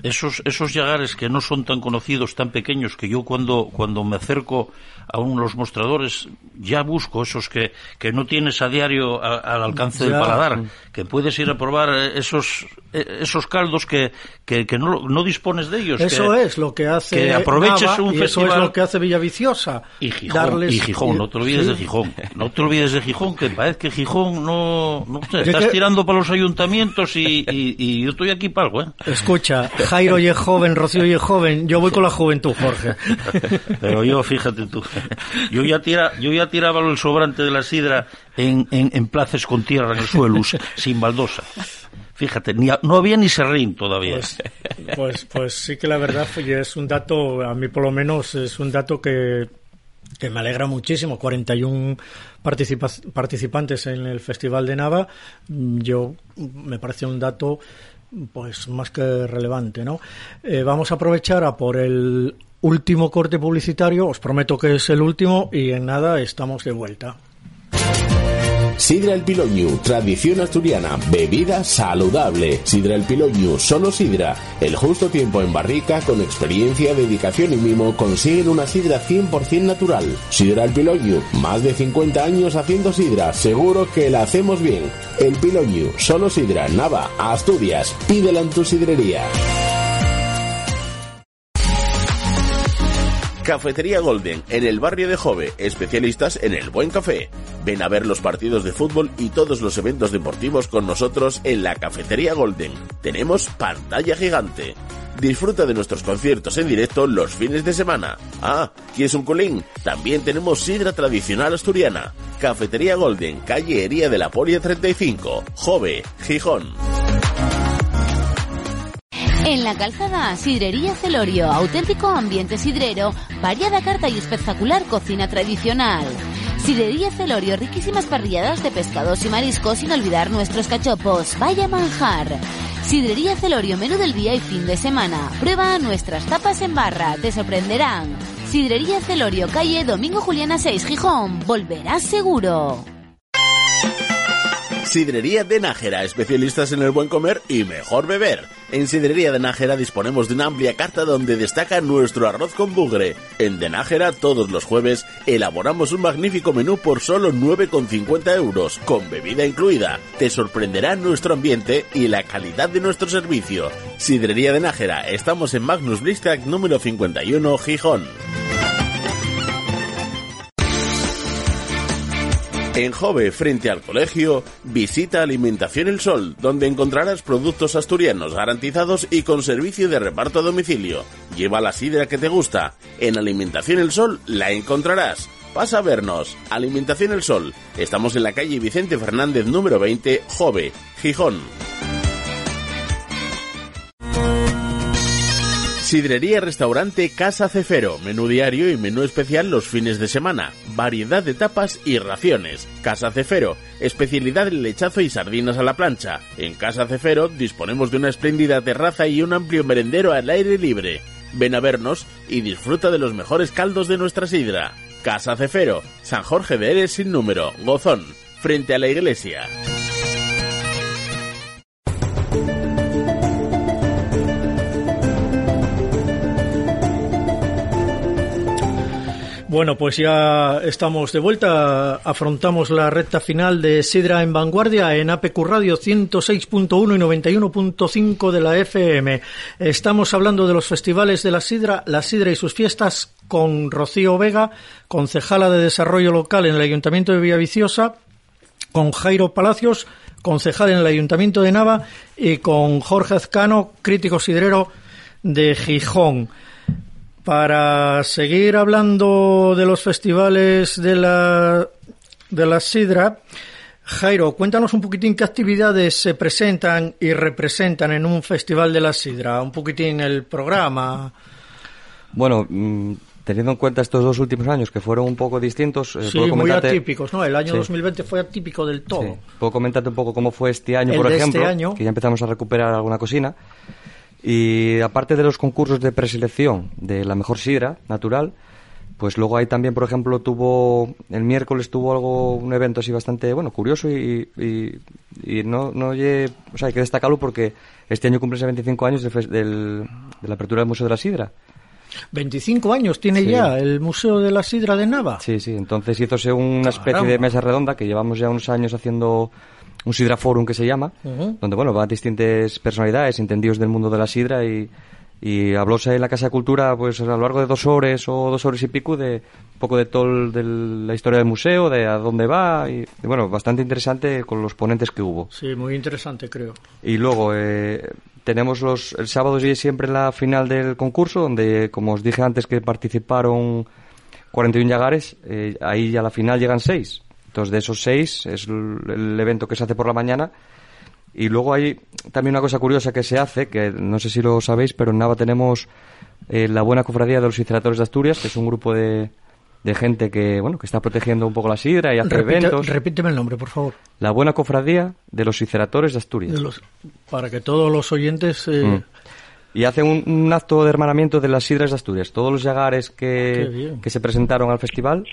esos, esos llagares que no son tan conocidos, tan pequeños, que yo cuando, cuando me acerco a uno de los mostradores ya busco esos que, que no tienes a diario al alcance del paladar, que puedes ir a probar esos, esos caldos que, que, no, no, dispones de ellos. Eso es lo que hace que aproveches un y Eso es lo que hace Villaviciosa. Y Gijón, y Gijón no te olvides de Gijón. No te olvides de Gijón, que parece que Gijón no, no estás tirando para los ayuntamientos y, y, yo estoy aquí para algo, ¿eh? Escucha, Jairo y es joven, Rocío y es joven. Yo voy con la juventud, Jorge. Pero yo, fíjate tú, yo ya, tira, yo ya tiraba el sobrante de la sidra en, en, en plazas con tierra en el suelo, sin baldosa. Fíjate, ni, no había ni serrín todavía. Pues, pues, pues, sí que la verdad es un dato, a mí por lo menos es un dato que, que me alegra muchísimo. 41 participantes en el Festival de Nava, yo me parece un dato pues más que relevante, ¿no? Eh, vamos a aprovechar a por el último corte publicitario, os prometo que es el último y en nada estamos de vuelta. Sidra El Piloñu, tradición asturiana, bebida saludable. Sidra El Piloñu, solo sidra. El justo tiempo en barrica, con experiencia, dedicación y mimo, consiguen una sidra 100% natural. Sidra El Piloñu, más de 50 años haciendo sidra, seguro que la hacemos bien. El Piloñu, solo sidra, Nava, Asturias, pídela en tu sidrería. Cafetería Golden, en el barrio de Jove, especialistas en el buen café. Ven a ver los partidos de fútbol y todos los eventos deportivos con nosotros en la Cafetería Golden. Tenemos pantalla gigante. Disfruta de nuestros conciertos en directo los fines de semana. Ah, es un culín? También tenemos sidra tradicional asturiana. Cafetería Golden, calle Hería de la Polia 35, Jove, Gijón. En la calzada, Sidrería Celorio, auténtico ambiente sidrero, variada carta y espectacular cocina tradicional. Sidrería Celorio, riquísimas parrilladas de pescados y mariscos, sin olvidar nuestros cachopos. Vaya manjar. Sidrería Celorio, menú del día y fin de semana. Prueba nuestras tapas en barra, te sorprenderán. Sidrería Celorio, calle Domingo Juliana 6, Gijón. Volverás seguro. Sidrería de Nájera, especialistas en el buen comer y mejor beber. En Sidrería de Nájera disponemos de una amplia carta donde destaca nuestro arroz con bugre. En De Nájera, todos los jueves, elaboramos un magnífico menú por solo 9,50 euros, con bebida incluida. Te sorprenderá nuestro ambiente y la calidad de nuestro servicio. Sidrería de Nájera, estamos en Magnus Blistac número 51, Gijón. En Jove, frente al colegio, visita Alimentación El Sol, donde encontrarás productos asturianos garantizados y con servicio de reparto a domicilio. Lleva la sidra que te gusta. En Alimentación El Sol la encontrarás. Pasa a vernos. Alimentación El Sol. Estamos en la calle Vicente Fernández número 20, Jove, Gijón. Sidrería Restaurante Casa Cefero, menú diario y menú especial los fines de semana, variedad de tapas y raciones. Casa Cefero, especialidad en lechazo y sardinas a la plancha. En Casa Cefero disponemos de una espléndida terraza y un amplio merendero al aire libre. Ven a vernos y disfruta de los mejores caldos de nuestra sidra. Casa Cefero, San Jorge de Eres sin número, Gozón, frente a la iglesia. Bueno, pues ya estamos de vuelta. Afrontamos la recta final de Sidra en Vanguardia en APQ Radio 106.1 y 91.5 de la FM. Estamos hablando de los festivales de la Sidra, la Sidra y sus fiestas con Rocío Vega, concejala de Desarrollo Local en el Ayuntamiento de Villaviciosa, con Jairo Palacios, concejal en el Ayuntamiento de Nava, y con Jorge Azcano, crítico sidrero de Gijón. Para seguir hablando de los festivales de la, de la Sidra, Jairo, cuéntanos un poquitín qué actividades se presentan y representan en un festival de la Sidra, un poquitín el programa. Bueno, mm, teniendo en cuenta estos dos últimos años que fueron un poco distintos, eh, sí, muy atípicos, ¿no? El año 2020 fue atípico del todo. Puedo comentarte un poco cómo fue este año, por este ejemplo, que ya empezamos a recuperar alguna cocina. Y aparte de los concursos de preselección de la mejor sidra natural, pues luego ahí también, por ejemplo, tuvo el miércoles tuvo algo un evento así bastante bueno curioso y, y, no no o sea hay que destacarlo porque este año cumple 25 años de la apertura del Museo de la Sidra. 25 años tiene ya el Museo de la Sidra de Nava. Sí, sí, entonces hízose una especie de mesa redonda que llevamos ya unos años haciendo un Sidra Forum que se llama, donde bueno van distintas personalidades, entendidos del mundo de la sidra y, y hablóse en la Casa de Cultura pues a lo largo de dos horas o dos horas y pico de un poco de todo de la historia del museo, de a dónde va y, bueno, bastante interesante con los ponentes que hubo. Sí, muy interesante creo. Y luego eh, tenemos los, el sábado y siempre la final del concurso, donde, como os dije antes, que participaron 41 yagares, eh, ahí a la final llegan 6. Entonces, de esos 6 es el, evento que se hace por la mañana. Y luego hay también una cosa curiosa que se hace, que no sé si lo sabéis, pero en Nava tenemos eh, la Buena Cofradía de los Incineradores de Asturias, que es un grupo de, de gente que bueno que está protegiendo un poco la sidra y hace eventos. Repíteme el nombre, por favor. La Buena Cofradía de los Iceratores de Asturias. para que todos los oyentes... Eh, mm. Y hace un, acto de hermanamiento de las sidras de Asturias. Todos los yagares que, que se presentaron al festival,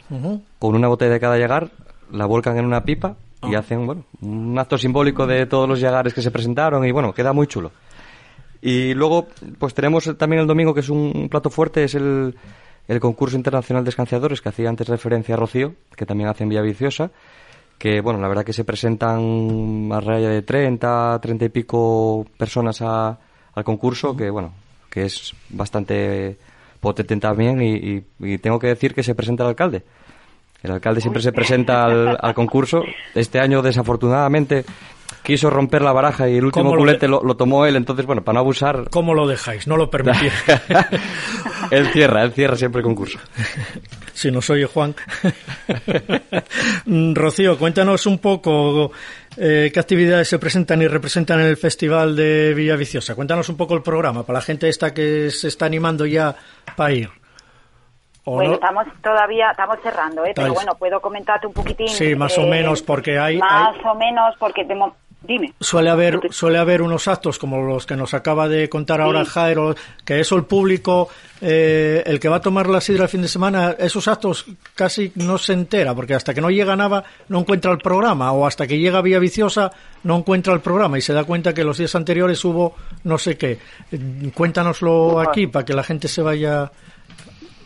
con una botella de cada yagar, la volcan en una pipa y ah. hacen bueno, un acto simbólico de todos los yagares que se presentaron y bueno, queda muy chulo. Y luego, pues tenemos también el domingo, que es un plato fuerte, es el el concurso internacional de escanciadores que hacía antes referencia a Rocío, que también hace en Villaviciosa, que bueno, la verdad que se presentan a raya de 30, 30 y pico personas al concurso, que bueno, que es bastante potente también y, tengo que decir que se presenta el alcalde. El alcalde siempre se presenta al, concurso. Este año, desafortunadamente, quiso romper la baraja y el último culete lo, tomó él, entonces, bueno, para no abusar... ¿Cómo lo dejáis? No lo permitís. él cierra, él cierra siempre el concurso. si nos oye Juan. Rocío, cuéntanos un poco eh, qué actividades se presentan y representan en el Festival de Villaviciosa. Cuéntanos un poco el programa para la gente esta que se está animando ya para ir. Bueno, estamos todavía, estamos cerrando, ¿eh? pero bueno, puedo comentarte un poquitín. Sí, más o eh, menos, porque hay... Más o menos, porque Dime. Suele haber, suele haber unos actos como los que nos acaba de contar ahora Jairo, que eso el público, eh, el que va a tomar la sidra el fin de semana, esos actos casi no se entera, porque hasta que no llega Nava no encuentra el programa, o hasta que llega Vía Viciosa no encuentra el programa y se da cuenta que los días anteriores hubo no sé qué. Cuéntanoslo aquí para que la gente se vaya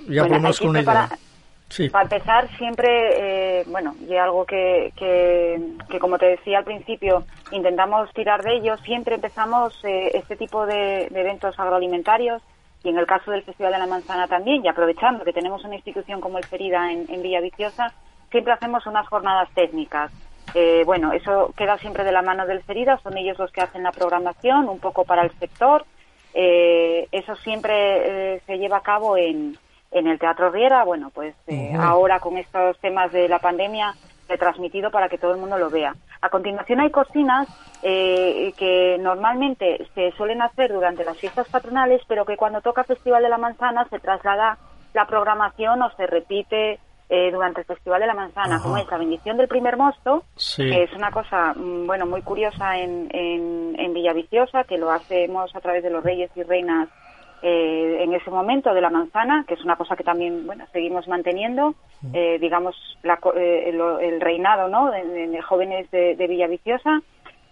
ya bueno, con una idea. Para empezar, siempre, eh, bueno, y algo que, que, como te decía al principio, intentamos tirar de ello, siempre empezamos eh, este tipo de, eventos agroalimentarios y en el caso del Festival de la Manzana también, y aprovechando que tenemos una institución como el Ferida en, en Villa Viciosa, siempre hacemos unas jornadas técnicas. Eh, bueno, eso queda siempre de la mano del Ferida, son ellos los que hacen la programación, un poco para el sector. eso siempre se lleva a cabo en, en el Teatro Riera, bueno, pues eh, ahora con estos temas de la pandemia he transmitido para que todo el mundo lo vea. A continuación hay cocinas eh, que normalmente se suelen hacer durante las fiestas patronales, pero que cuando toca Festival de la Manzana se traslada la programación o se repite eh, durante el Festival de la Manzana, como es la bendición del primer mosto, que es una cosa, mm, bueno, muy curiosa en, en, en Villaviciosa, que lo hacemos a través de los reyes y reinas eh, en ese momento de la manzana, que es una cosa que también bueno seguimos manteniendo, eh, digamos eh, el, reinado ¿no? de, jóvenes de, de Villaviciosa.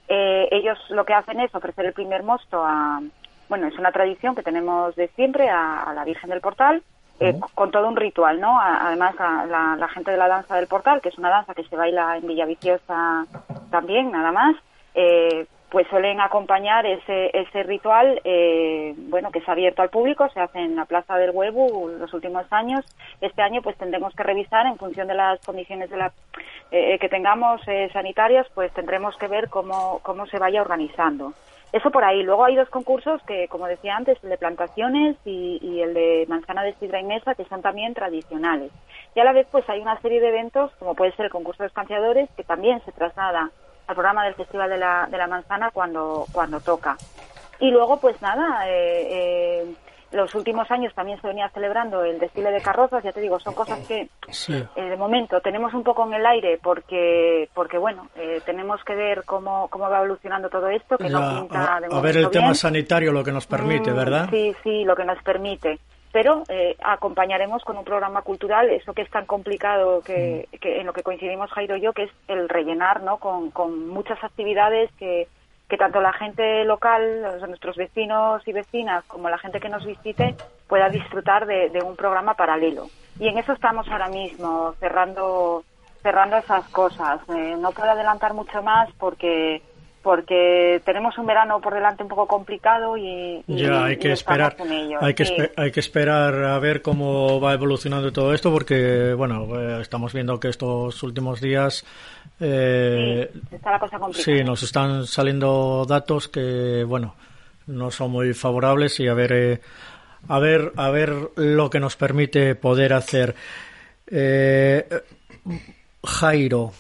ellos lo que hacen es ofrecer el primer mosto a, bueno, es una tradición que tenemos de siempre a, la Virgen del Portal, con todo un ritual, ¿no? además, la, la, gente de la danza del Portal, que es una danza que se baila en Villaviciosa también, nada más, eh, pues suelen acompañar ese, ese ritual, eh, bueno, que ha abierto al público, se hace en la Plaza del Huevo los últimos años. Este año, pues tendremos que revisar en función de las condiciones de la, eh, que tengamos eh, sanitarias, pues tendremos que ver cómo, cómo se vaya organizando. Eso por ahí. Luego hay dos concursos que, como decía antes, el de plantaciones y, y el de manzana de sidra y mesa, que son también tradicionales. Y a la vez, pues hay una serie de eventos, como puede ser el concurso de escanciadores, que también se traslada al programa del Festival de la, de la Manzana cuando, cuando toca. Y luego, pues nada, eh, eh, los últimos años también se venía celebrando el desfile de carrozas, ya te digo, son cosas que eh, de momento tenemos un poco en el aire porque, porque bueno, tenemos que ver cómo, cómo va evolucionando todo esto, que no pinta de A ver el tema sanitario lo que nos permite, mm, ¿verdad? Sí, sí, lo que nos permite pero eh, acompañaremos con un programa cultural eso que es tan complicado que, mm. que, en lo que coincidimos Jairo y yo que es el rellenar no con, con muchas actividades que, que tanto la gente local nuestros vecinos y vecinas como la gente que nos visite pueda disfrutar de, de un programa paralelo. Y en eso estamos ahora mismo cerrando cerrando esas cosas. Eh, no puedo adelantar mucho más porque porque tenemos un verano por delante un poco complicado y, ya hay que esperar hay que hay que esperar a ver cómo va evolucionando todo esto porque bueno eh, estamos viendo que estos últimos días eh, sí, está la cosa complicada. sí nos están saliendo datos que bueno no son muy favorables y a ver, eh, a ver, a ver lo que nos permite poder hacer. Eh, Jairo,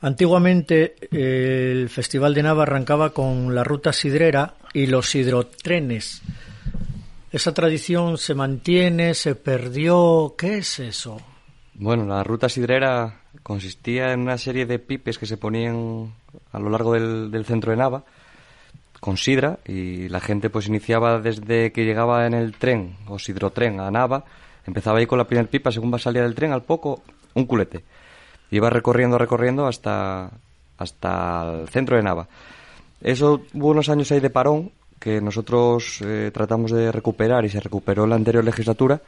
antiguamente el Festival de Nava arrancaba con la ruta sidrera y los hidrotrenes. ¿Esa tradición se mantiene? ¿Se perdió? ¿Qué es eso? Bueno, la ruta sidrera consistía en una serie de pipes que se ponían a lo largo del, centro de Nava con sidra y la gente pues iniciaba desde que llegaba en el tren o sidrotren a Nava, empezaba ahí con la primera pipa, según salía del tren al poco, un culete. Iba recorriendo, recorriendo hasta, hasta el centro de Nava. Eso hubo unos años ahí de parón que nosotros eh, tratamos de recuperar y se recuperó en la anterior legislatura,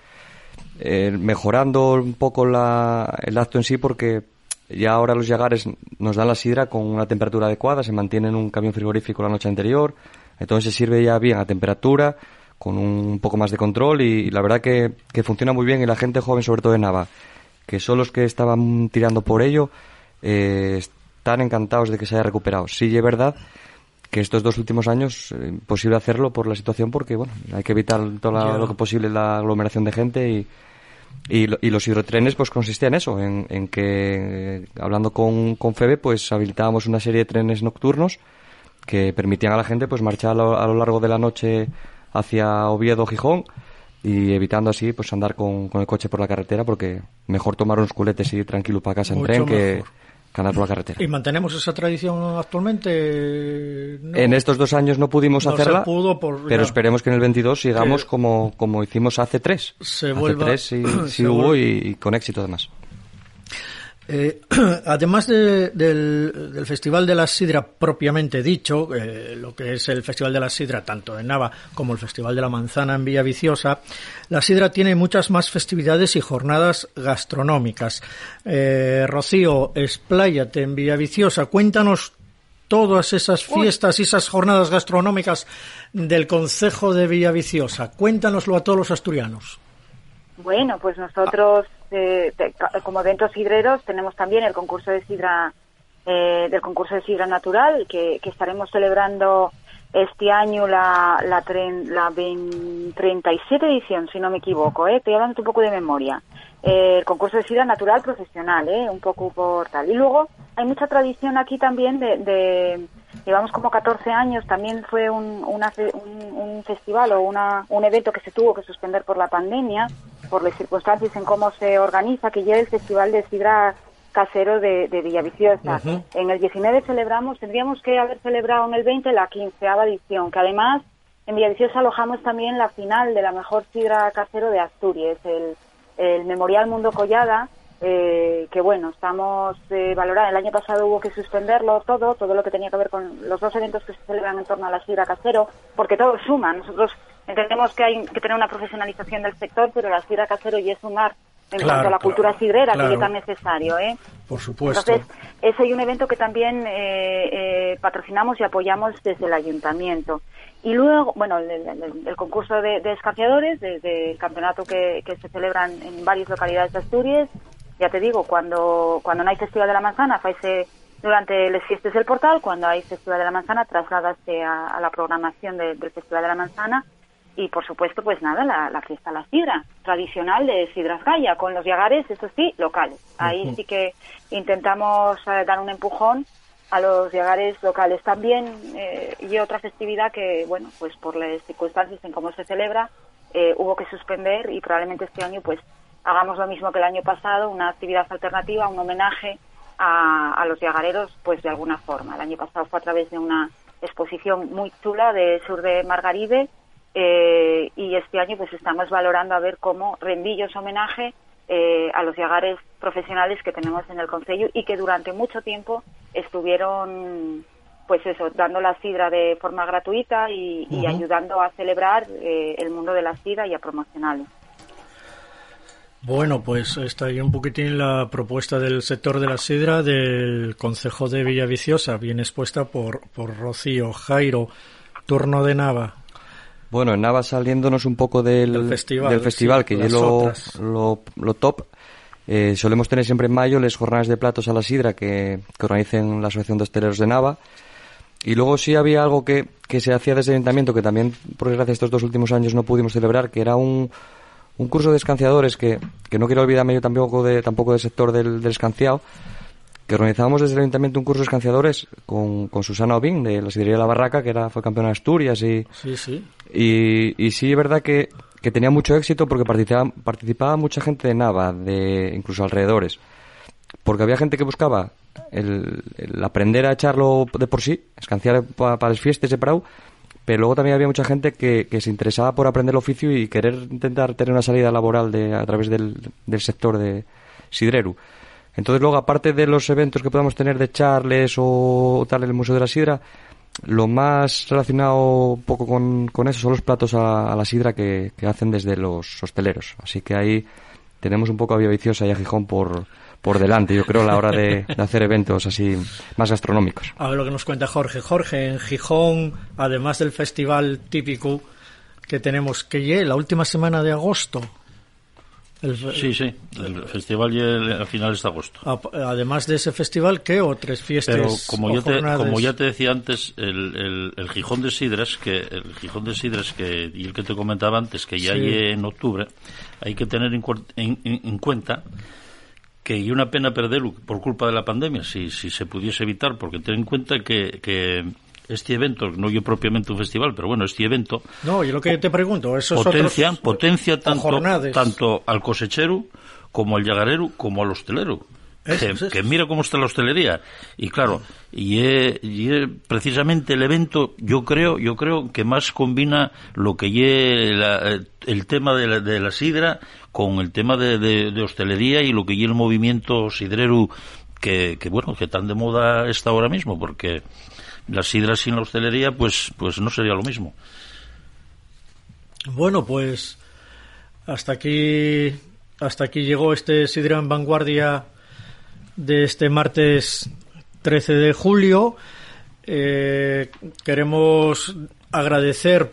eh, mejorando un poco la, el acto en sí porque ya ahora los yagares nos dan la sidra con una temperatura adecuada, se mantiene en un camión frigorífico la noche anterior, entonces sirve ya bien a temperatura, con un poco más de control y, la verdad que, que, funciona muy bien y la gente joven, sobre todo de Nava, que son los que estaban tirando por ello, eh, están encantados de que se haya recuperado. Sí, es verdad que estos dos últimos años eh, imposible hacerlo por la situación porque bueno hay que evitar todo lo que posible la aglomeración de gente y, y, los hidrotrenes pues consistían en eso en, que eh, hablando con, con Febe pues habilitábamos una serie de trenes nocturnos que permitían a la gente pues marchar a lo, largo de la noche hacia Oviedo Gijón y evitando así pues andar con, con, el coche por la carretera porque mejor tomar unos culetes y ir tranquilo para casa en tren que por la carretera. ¿Y mantenemos esa tradición actualmente? En estos dos años no pudimos hacerla, pero esperemos que en el 22 sigamos como, como hicimos hace tres. Se hace tres sí, hubo y, con éxito además. Eh, además del, Festival de la Sidra propiamente dicho, eh, lo que es el Festival de la Sidra tanto en Nava como el Festival de la Manzana en Villa Viciosa, la Sidra tiene muchas más festividades y jornadas gastronómicas. Eh, Rocío, expláyate en Villa Viciosa, cuéntanos todas esas fiestas y esas jornadas gastronómicas del Concejo de Villaviciosa. Cuéntanoslo a todos los asturianos. Bueno, pues nosotros eh, como eventos hidreros tenemos también el concurso de sidra eh, del concurso de sidra natural que, estaremos celebrando este año la la, tren, la 37 edición si no me equivoco eh estoy hablando un poco de memoria. Eh, el concurso de sidra natural profesional eh un poco por tal. Y luego hay mucha tradición aquí también de, llevamos como 14 años también fue un, un, festival o una, un evento que se tuvo que suspender por la pandemia por las circunstancias en cómo se organiza, que lleva el Festival de Sidra Casero de, Villaviciosa. En el 19 celebramos, tendríamos que haber celebrado en el 20 la quinceava edición, que además en Villaviciosa alojamos también la final de la mejor sidra casero de Asturias, el, el Memorial Mundo Collada, eh, que bueno, estamos eh, valorando. El año pasado hubo que suspenderlo todo, todo lo que tenía que ver con los dos eventos que se celebran en torno a la sidra casero, porque todo suma. Nosotros Entendemos que hay que tener una profesionalización del sector, pero la sidra casero y es sumar en cuanto a la cultura sidrera, que es tan necesario. ¿eh? Por supuesto. Entonces, ese es un evento que también eh, eh, patrocinamos y apoyamos desde el ayuntamiento. Y luego, bueno, el, concurso de, de desde el campeonato que, se celebran en varias localidades de Asturias, ya te digo, cuando, cuando no hay Festival de la Manzana, faise durante las fiestas del portal, cuando hay Festival de la Manzana, trasládase a, la programación del Festival de la Manzana y por supuesto pues nada la, fiesta la sidra tradicional de Sidras Gaya con los yagares eso sí locales. Ahí sí que intentamos eh, dar un empujón a los yagares locales. También eh, y otra festividad que bueno pues por las circunstancias en cómo se celebra eh, hubo que suspender y probablemente este año pues hagamos lo mismo que el año pasado una actividad alternativa un homenaje a, a los yagareros pues de alguna forma. El año pasado fue a través de una exposición muy chula de sur de Margaride eh, y este año pues estamos valorando a ver cómo rendillos homenaje eh, a los yagares profesionales que tenemos en el Consejo y que durante mucho tiempo estuvieron pues eso, dando la sidra de forma gratuita y, ayudando a celebrar eh, el mundo de la sidra y a promocionarlo. Bueno, pues está ahí un poquitín la propuesta del sector de la sidra del Consejo de Villaviciosa, bien expuesta por, por Rocío Jairo, turno de Nava. Bueno, en Nava saliéndonos un poco del, festival, que es lo, lo, top, eh, solemos tener siempre en mayo las jornadas de platos a la sidra que, que organicen la Asociación de Hosteleros de Nava. Y luego sí había algo que, que se hacía desde el ayuntamiento, que también, por desgracia, estos dos últimos años no pudimos celebrar, que era un, un curso de escanciadores que, que no quiero olvidarme yo tampoco, de, tampoco del sector del, del escanciado, que organizábamos desde el ayuntamiento un curso de escanciadores con, con Susana Obín, de la Sidería La Barraca, que era, fue campeona de Asturias. Y, sí, sí. Y, y sí, es verdad que, que tenía mucho éxito porque participaba, participaba mucha gente de Nava, de incluso alrededores. Porque había gente que buscaba el, el aprender a echarlo de por sí, escanciar para pa las fiestas de Prau, pero luego también había mucha gente que, que, se interesaba por aprender el oficio y querer intentar tener una salida laboral de, a través del, del sector de Sidreru. Entonces luego, aparte de los eventos que podamos tener de charles o tal en el Museo de la Sidra, lo más relacionado un poco con, con eso son los platos a, la sidra que, que, hacen desde los hosteleros. Así que ahí tenemos un poco a Villaviciosa y a Gijón por, por delante, yo creo, a la hora de, hacer eventos así más gastronómicos. A ver lo que nos cuenta Jorge. Jorge, en Gijón, además del festival típico que tenemos, que llegue la última semana de agosto, el, sí, sí, el festival llega a finales de agosto. Además de ese festival, ¿qué otras fiestas? Pero como, yo te, como ya te decía antes, el, el, el, Gijón de Sidras, que el Gijón de Sidras que y el que te comentaba antes, que ya sí. hay en octubre, hay que tener en, en, en cuenta que y una pena perderlo por culpa de la pandemia, si, si se pudiese evitar, porque ten en cuenta que, que este evento, no yo propiamente un festival, pero bueno, este evento. No, yo lo que te pregunto, eso potencia, potencia tanto, tanto al cosechero como al llagarero como al hostelero. Eso, que, eso. que, mira cómo está la hostelería y claro y, es, y es precisamente el evento yo creo yo creo que más combina lo que es el tema de la, de la, sidra con el tema de, de, de hostelería y lo que es el movimiento sidrero que, que bueno que tan de moda está ahora mismo porque la sidra sin la hostelería, pues, pues no sería lo mismo. Bueno, pues hasta aquí, hasta aquí llegó este Sidra en Vanguardia de este martes 13 de julio. Eh, queremos agradecer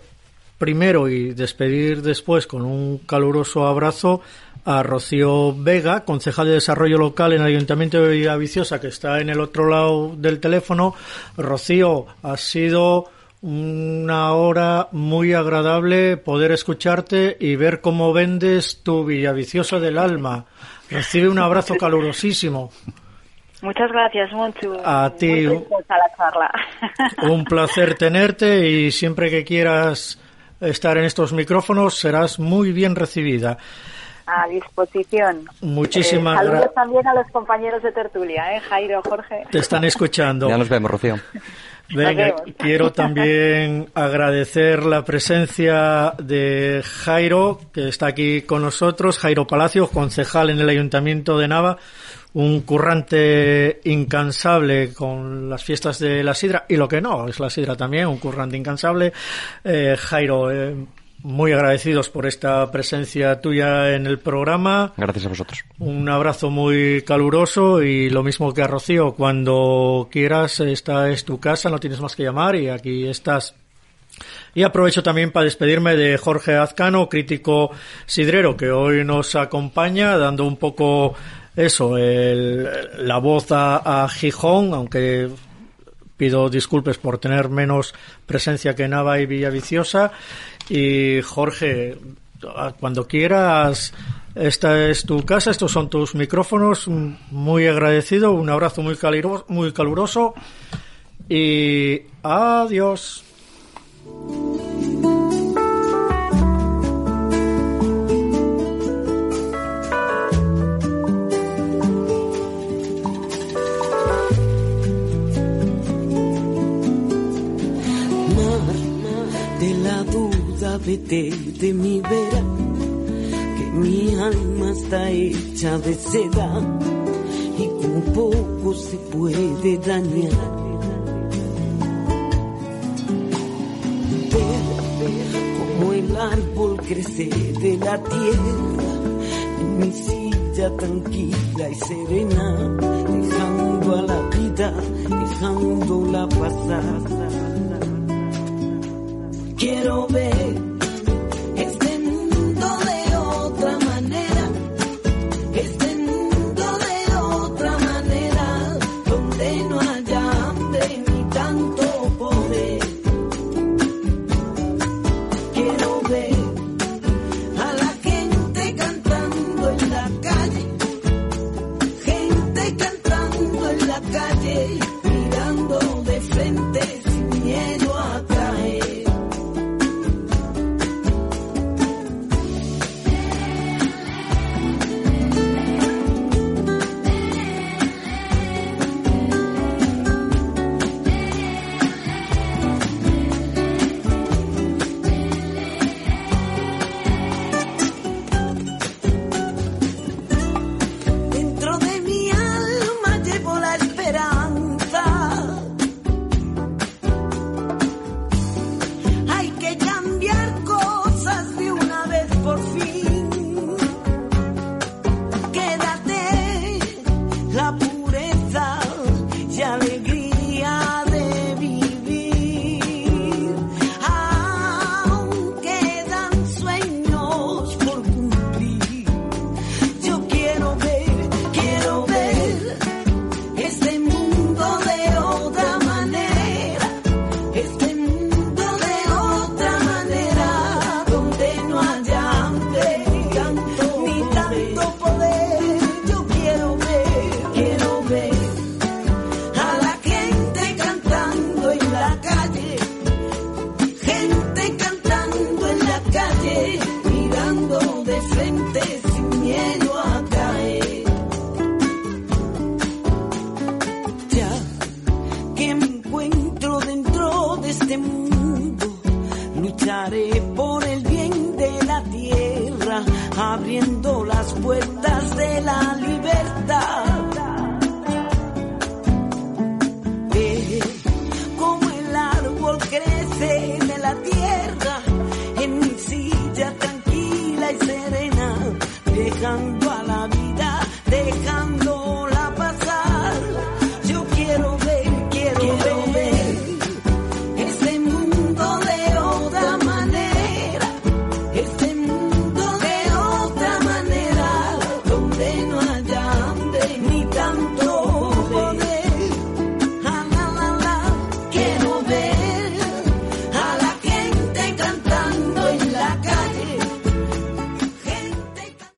primero y despedir después con un caluroso abrazo a Rocío Vega, concejal de Desarrollo Local en el Ayuntamiento de Villaviciosa, que está en el otro lado del teléfono. Rocío, ha sido una hora muy agradable poder escucharte y ver cómo vendes tu Villaviciosa del alma. Recibe un abrazo calurosísimo. Muchas gracias, Monchu. A ti. A la charla. Un placer tenerte y siempre que quieras estar en estos micrófonos serás muy bien recibida. A disposición. Muchísimas eh, Saludos también a los compañeros de tertulia, ¿eh? Jairo, Jorge. Te están escuchando. Ya nos vemos, Rocío. Venga, quiero también agradecer la presencia de Jairo, que está aquí con nosotros, Jairo Palacios, concejal en el Ayuntamiento de Nava, un currante incansable con las fiestas de la sidra, y lo que no, es la sidra también, un currante incansable. Eh, Jairo, eh, muy agradecidos por esta presencia tuya en el programa. Gracias a vosotros. Un abrazo muy caluroso y lo mismo que a Rocío, cuando quieras, esta es tu casa, no tienes más que llamar y aquí estás. Y aprovecho también para despedirme de Jorge Azcano, crítico sidrero, que hoy nos acompaña, dando un poco eso, el, la voz a, a Gijón, aunque pido disculpas por tener menos presencia que Nava y Villaviciosa. Y Jorge, cuando quieras, esta es tu casa, estos son tus micrófonos. Muy agradecido, un abrazo muy, caluroso, muy caluroso y adiós. De mi vera, que mi alma está hecha de seda y con poco se puede dañar. Ver como el árbol crece de la tierra en mi silla tranquila y serena, dejando a la vida, dejándola pasar.